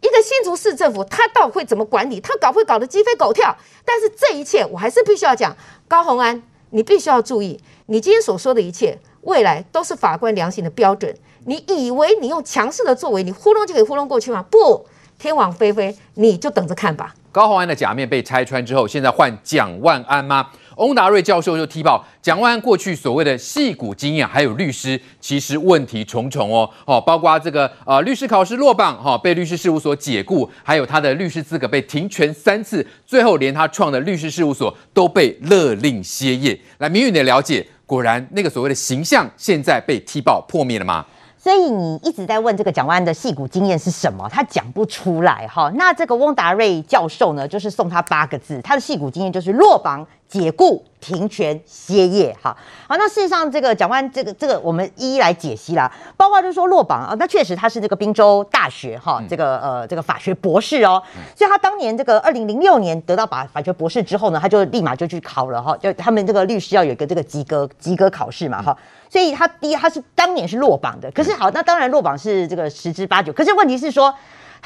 一个新竹市政府，他到底会怎么管理？他搞会搞得鸡飞狗跳。但是这一切，我还是必须要讲，高虹安，你必须要注意，你今天所说的一切，未来都是法官量刑的标准。你以为你用强势的作为，你糊弄就可以糊弄过去吗？不，天网恢恢，你就等着看吧。高虹安的假面被拆穿之后，现在换蒋万安吗？翁达瑞教授就踢爆，蒋万安过去所谓的戏骨经验，还有律师，其实问题重重哦，哦，包括这个呃律师考试落榜，哈、被律师事务所解雇，还有他的律师资格被停权三次，最后连他创的律师事务所都被勒令歇业。来，明宇你的了解，果然那个所谓的形象，现在被踢爆破灭了吗？所以你一直在问这个蒋万安的戏骨经验是什么？他讲不出来哈。那这个翁达瑞教授呢，就是送他八个字，他的戏骨经验就是落榜、解雇、停权、歇业。哈，好，那事实上这个蒋万安这个这个我们一一来解析啦。包括就是说落榜啊，那确实他是这个宾州大学哈这个呃这个法学博士哦。所以他当年这个二零零六年得到法法学博士之后呢，他就立马就去考了哈，就他们这个律师要有一个这个及格及格考试嘛哈。所以他第一，他是当年是落榜的，可是好，那当然落榜是这个十之八九。可是问题是说，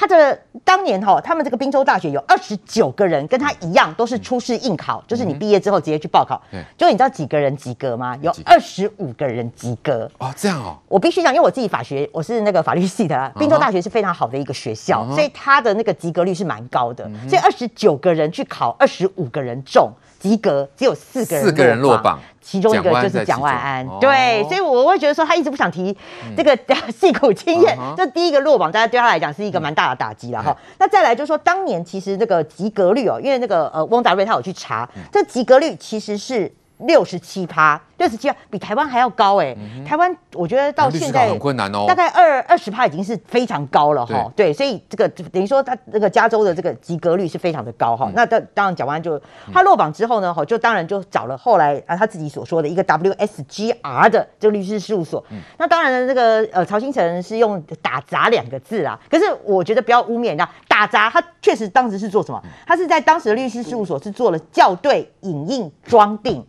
他的当年哈，他们这个宾州大学有二十九个人跟他一样，都是初试应考，就是你毕业之后直接去报考。对，就你知道几个人及格吗？有二十五个人及格。哦，这样哦。我必须讲，因为我自己法学，我是那个法律系的啦。宾州大学是非常好的一个学校，所以他的那个及格率是蛮高的。所以二十九个人去考，二十五个人中。及格只有四个人，四个人落榜，其中一个就是蒋万安。对，所以我会觉得说他一直不想提这个 <laughs> 戏骨经验，这第一个落榜，大家对他来讲是一个蛮大的打击了哈。那再来就是说，当年其实这个及格率哦，因为那个呃翁达瑞他有去查，这及格率其实是。六十七趴，六十七趴比台湾还要高哎、欸！嗯、台湾我觉得到现在很困难哦，大概二二十趴已经是非常高了哈。对，所以这个等于说他这个加州的这个及格率是非常的高哈。嗯、那当当然讲完就他落榜之后呢，哈就当然就找了后来啊他自己所说的一个 WSGR 的这个律师事务所。嗯、那当然呢，这个呃曹兴诚是用打杂两个字啊，可是我觉得不要污蔑人家打杂，他确实当时是做什么？他是在当时的律师事务所是做了校对、影印、装订。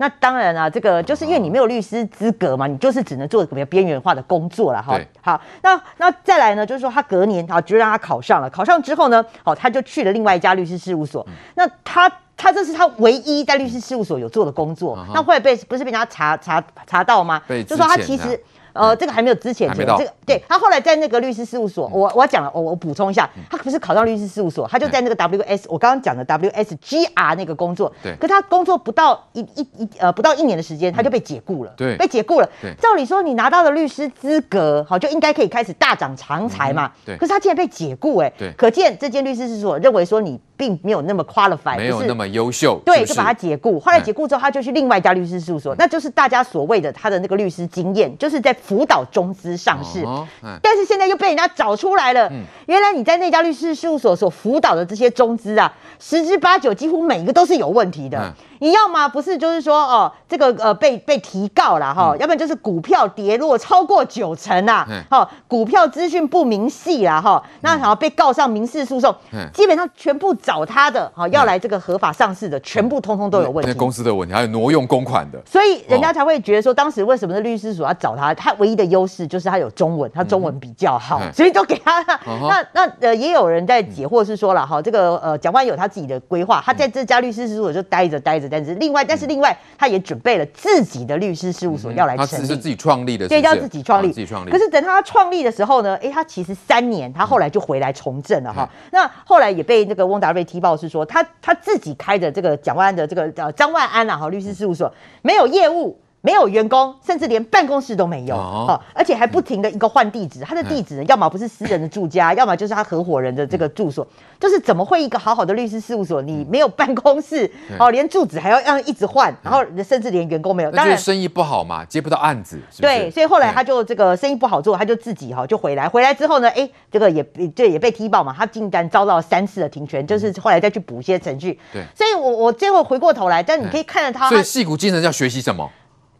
那当然啊，这个就是因为你没有律师资格嘛，你就是只能做比较边缘化的工作了哈。好，那那再来呢，就是说他隔年啊，就让他考上了，考上之后呢，好，他就去了另外一家律师事务所。嗯、那他他这是他唯一在律师事务所有做的工作。嗯、那后来被不是被人家查查查到吗？就说他其实。呃，这个还没有之前，这个对他后来在那个律师事务所，我我讲了，我我补充一下，他不是考上律师事务所，他就在那个 W S，我刚刚讲的 W S G R 那个工作，对，可他工作不到一一一呃不到一年的时间，他就被解雇了，对，被解雇了。对，照理说你拿到了律师资格，好就应该可以开始大涨长财嘛，对，可是他竟然被解雇，哎，对，可见这间律师事务所认为说你并没有那么 qualified，没有那么优秀，对，就把他解雇。后来解雇之后，他就去另外一家律师事务所，那就是大家所谓的他的那个律师经验，就是在。辅导中资上市，但是现在又被人家找出来了。原来你在那家律师事务所所辅导的这些中资啊，十之八九几乎每一个都是有问题的。你要么不是就是说哦，这个呃被被提告了哈，要不然就是股票跌落超过九成啊，哈，股票资讯不明细啦哈，那好被告上民事诉讼，基本上全部找他的哈，要来这个合法上市的，全部通通都有问题。公司的问题，还有挪用公款的，所以人家才会觉得说，当时为什么是律师所要找他？他唯一的优势就是他有中文，他中文比较好，所以都给他。那那呃，也有人在解惑是说了哈，这个呃，蒋万有他自己的规划，他在这家律师事务所就待着待着。但是另外，但是另外，他也准备了自己的律师事务所要来成立，他是自己创立的，对，要自己创立，自己创立。可是等他创立的时候呢，哎，他其实三年，他后来就回来从政了哈。那后来也被那个翁达瑞踢爆是说，他他自己开的这个蒋万安的这个呃张万安啊哈律师事务所没有业务。没有员工，甚至连办公室都没有，哦，哦，而且还不停的一个换地址，他的地址要么不是私人的住家，要么就是他合伙人的这个住所，就是怎么会一个好好的律师事务所，你没有办公室，哦，连住址还要让一直换，然后甚至连员工没有，当然生意不好嘛，接不到案子，是是？对，所以后来他就这个生意不好做，他就自己哈就回来，回来之后呢，哎，这个也这也被踢爆嘛，他竟然遭到三次的停权，就是后来再去补一些程序，对，所以我我最后回过头来，但你可以看到他，所以戏骨精神要学习什么？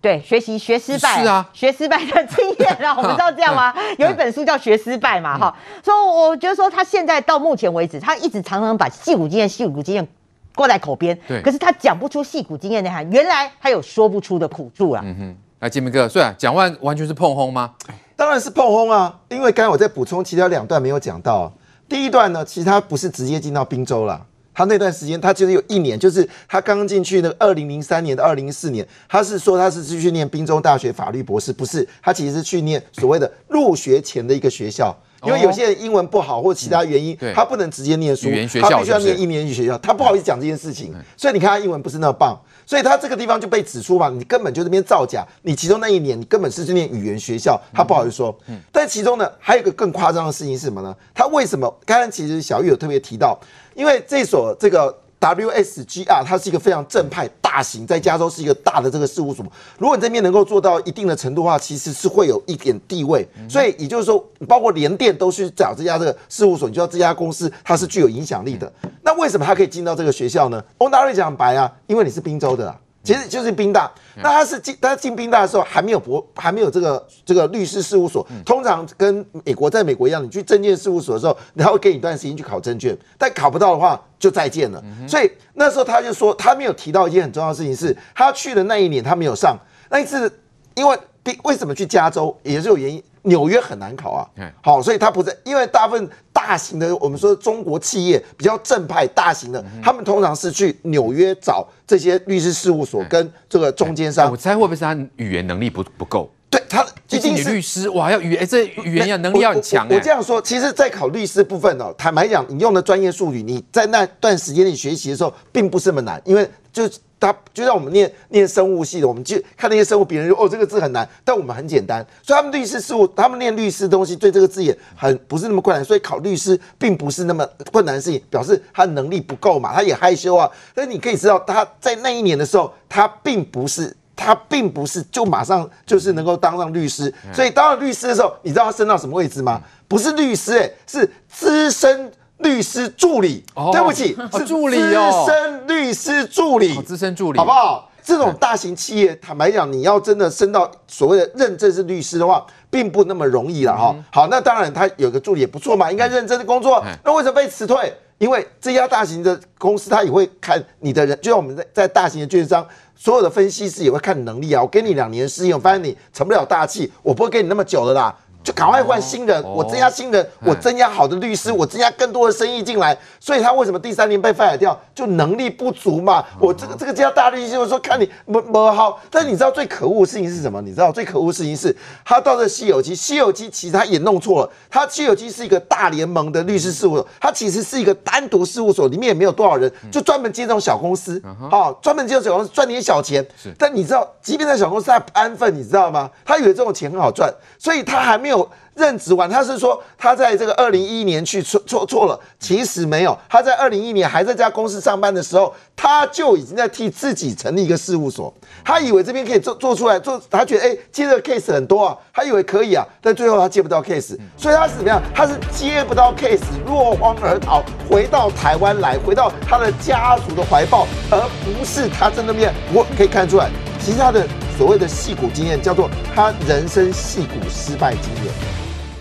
对，学习学失败，是啊，学失败的经验啊，我们知道这样吗？<laughs> 有一本书叫《学失败》嘛，哈、嗯，所以我觉得说他现在到目前为止，他一直常常把戏骨经验、戏骨经验挂在口边，对，可是他讲不出戏骨经验内涵，原来他有说不出的苦处啊。嗯哼，来金明哥，虽然讲完完全是碰轰吗？当然是碰轰啊，因为刚才我在补充，其他两段没有讲到。第一段呢，其实他不是直接进到滨州了。他那段时间，他其实有一年，就是他刚刚进去那个二零零三年到二零一四年，他是说他是去念宾州大学法律博士，不是，他其实是去念所谓的入学前的一个学校，因为有些人英文不好或其他原因，他不能直接念书，他必须要念一年级学校，他不好意思讲这件事情，所以你看他英文不是那么棒，所以他这个地方就被指出嘛，你根本就这边造假，你其中那一年你根本是去念语言学校，他不好意思说，但其中呢还有一个更夸张的事情是什么呢？他为什么？刚刚其实小玉有特别提到。因为这所这个 WSGR 它是一个非常正派、大型，在加州是一个大的这个事务所。如果你这边能够做到一定的程度的话，其实是会有一点地位。所以也就是说，包括联电都去找这家这个事务所，你知道这家公司它是具有影响力的。那为什么它可以进到这个学校呢？翁达瑞讲白啊，因为你是宾州的啊。其实就是宾大，那他是进他进宾大的时候还没有博，还没有这个这个律师事务所。通常跟美国在美国一样，你去证券事务所的时候，他会给你一段时间去考证券，但考不到的话就再见了。所以那时候他就说，他没有提到一件很重要的事情，是他去的那一年他没有上那一次，因为为什么去加州也是有原因。纽约很难考啊，好，所以他不在，因为大部分大型的我们说中国企业比较正派、大型的，他们通常是去纽约找这些律师事务所跟这个中间商。我猜会不会是他语言能力不不够？对他，毕竟律师哇，要语哎，这语言要能力要很强。我这样说，其实，在考律师部分哦，坦白讲，你用的专业术语，你在那段时间里学习的时候，并不是那么难，因为就。他就像我们念念生物系的，我们就看那些生物，别人就哦这个字很难，但我们很简单。所以他们律师事务，他们念律师的东西，对这个字也很不是那么困难。所以考律师并不是那么困难的事情，表示他能力不够嘛，他也害羞啊。但是你可以知道，他在那一年的时候，他并不是他并不是就马上就是能够当上律师。所以当了律师的时候，你知道他升到什么位置吗？不是律师、欸，哎，是资深。律师助理，哦、对不起，是助理哦，资深律师助理，资深助理，好不好？这种大型企业，坦白讲，你要真的升到所谓的认证是律师的话，并不那么容易了哈。好，那当然他有个助理也不错嘛，应该认真的工作。那为什么被辞退？因为这家大型的公司，他也会看你的人，就像我们在在大型的券商，所有的分析师也会看你能力啊。我给你两年时间，我发现你成不了大器，我不会给你那么久的啦。就赶快换新人，我增加新人，我增加好的律师，我增加更多的生意进来。所以他为什么第三年被 fire 掉？就能力不足嘛。我这个这个叫大律师，我说看你不不好。但你知道最可恶的事情是什么？你知道最可恶的事情是，他到这西游记，西游记其实他也弄错了。他西游记是一个大联盟的律师事务所，他其实是一个单独事务所，里面也没有多少人，就专门接这种小公司，好，专门接这种小公司赚点小钱。但你知道，即便在小公司，他不安分，你知道吗？他以为这种钱很好赚，所以他还没有。没有任职完，他是说他在这个二零一一年去错错错了，其实没有。他在二零一一年还在这家公司上班的时候，他就已经在替自己成立一个事务所。他以为这边可以做做出来，做他觉得哎接的 case 很多啊，他以为可以啊，但最后他接不到 case，所以他是怎么样？他是接不到 case，落荒而逃，回到台湾来，回到他的家族的怀抱，而不是他在那边。我可以看出来，其实他的所谓的戏骨经验，叫做他人生戏骨失败经验。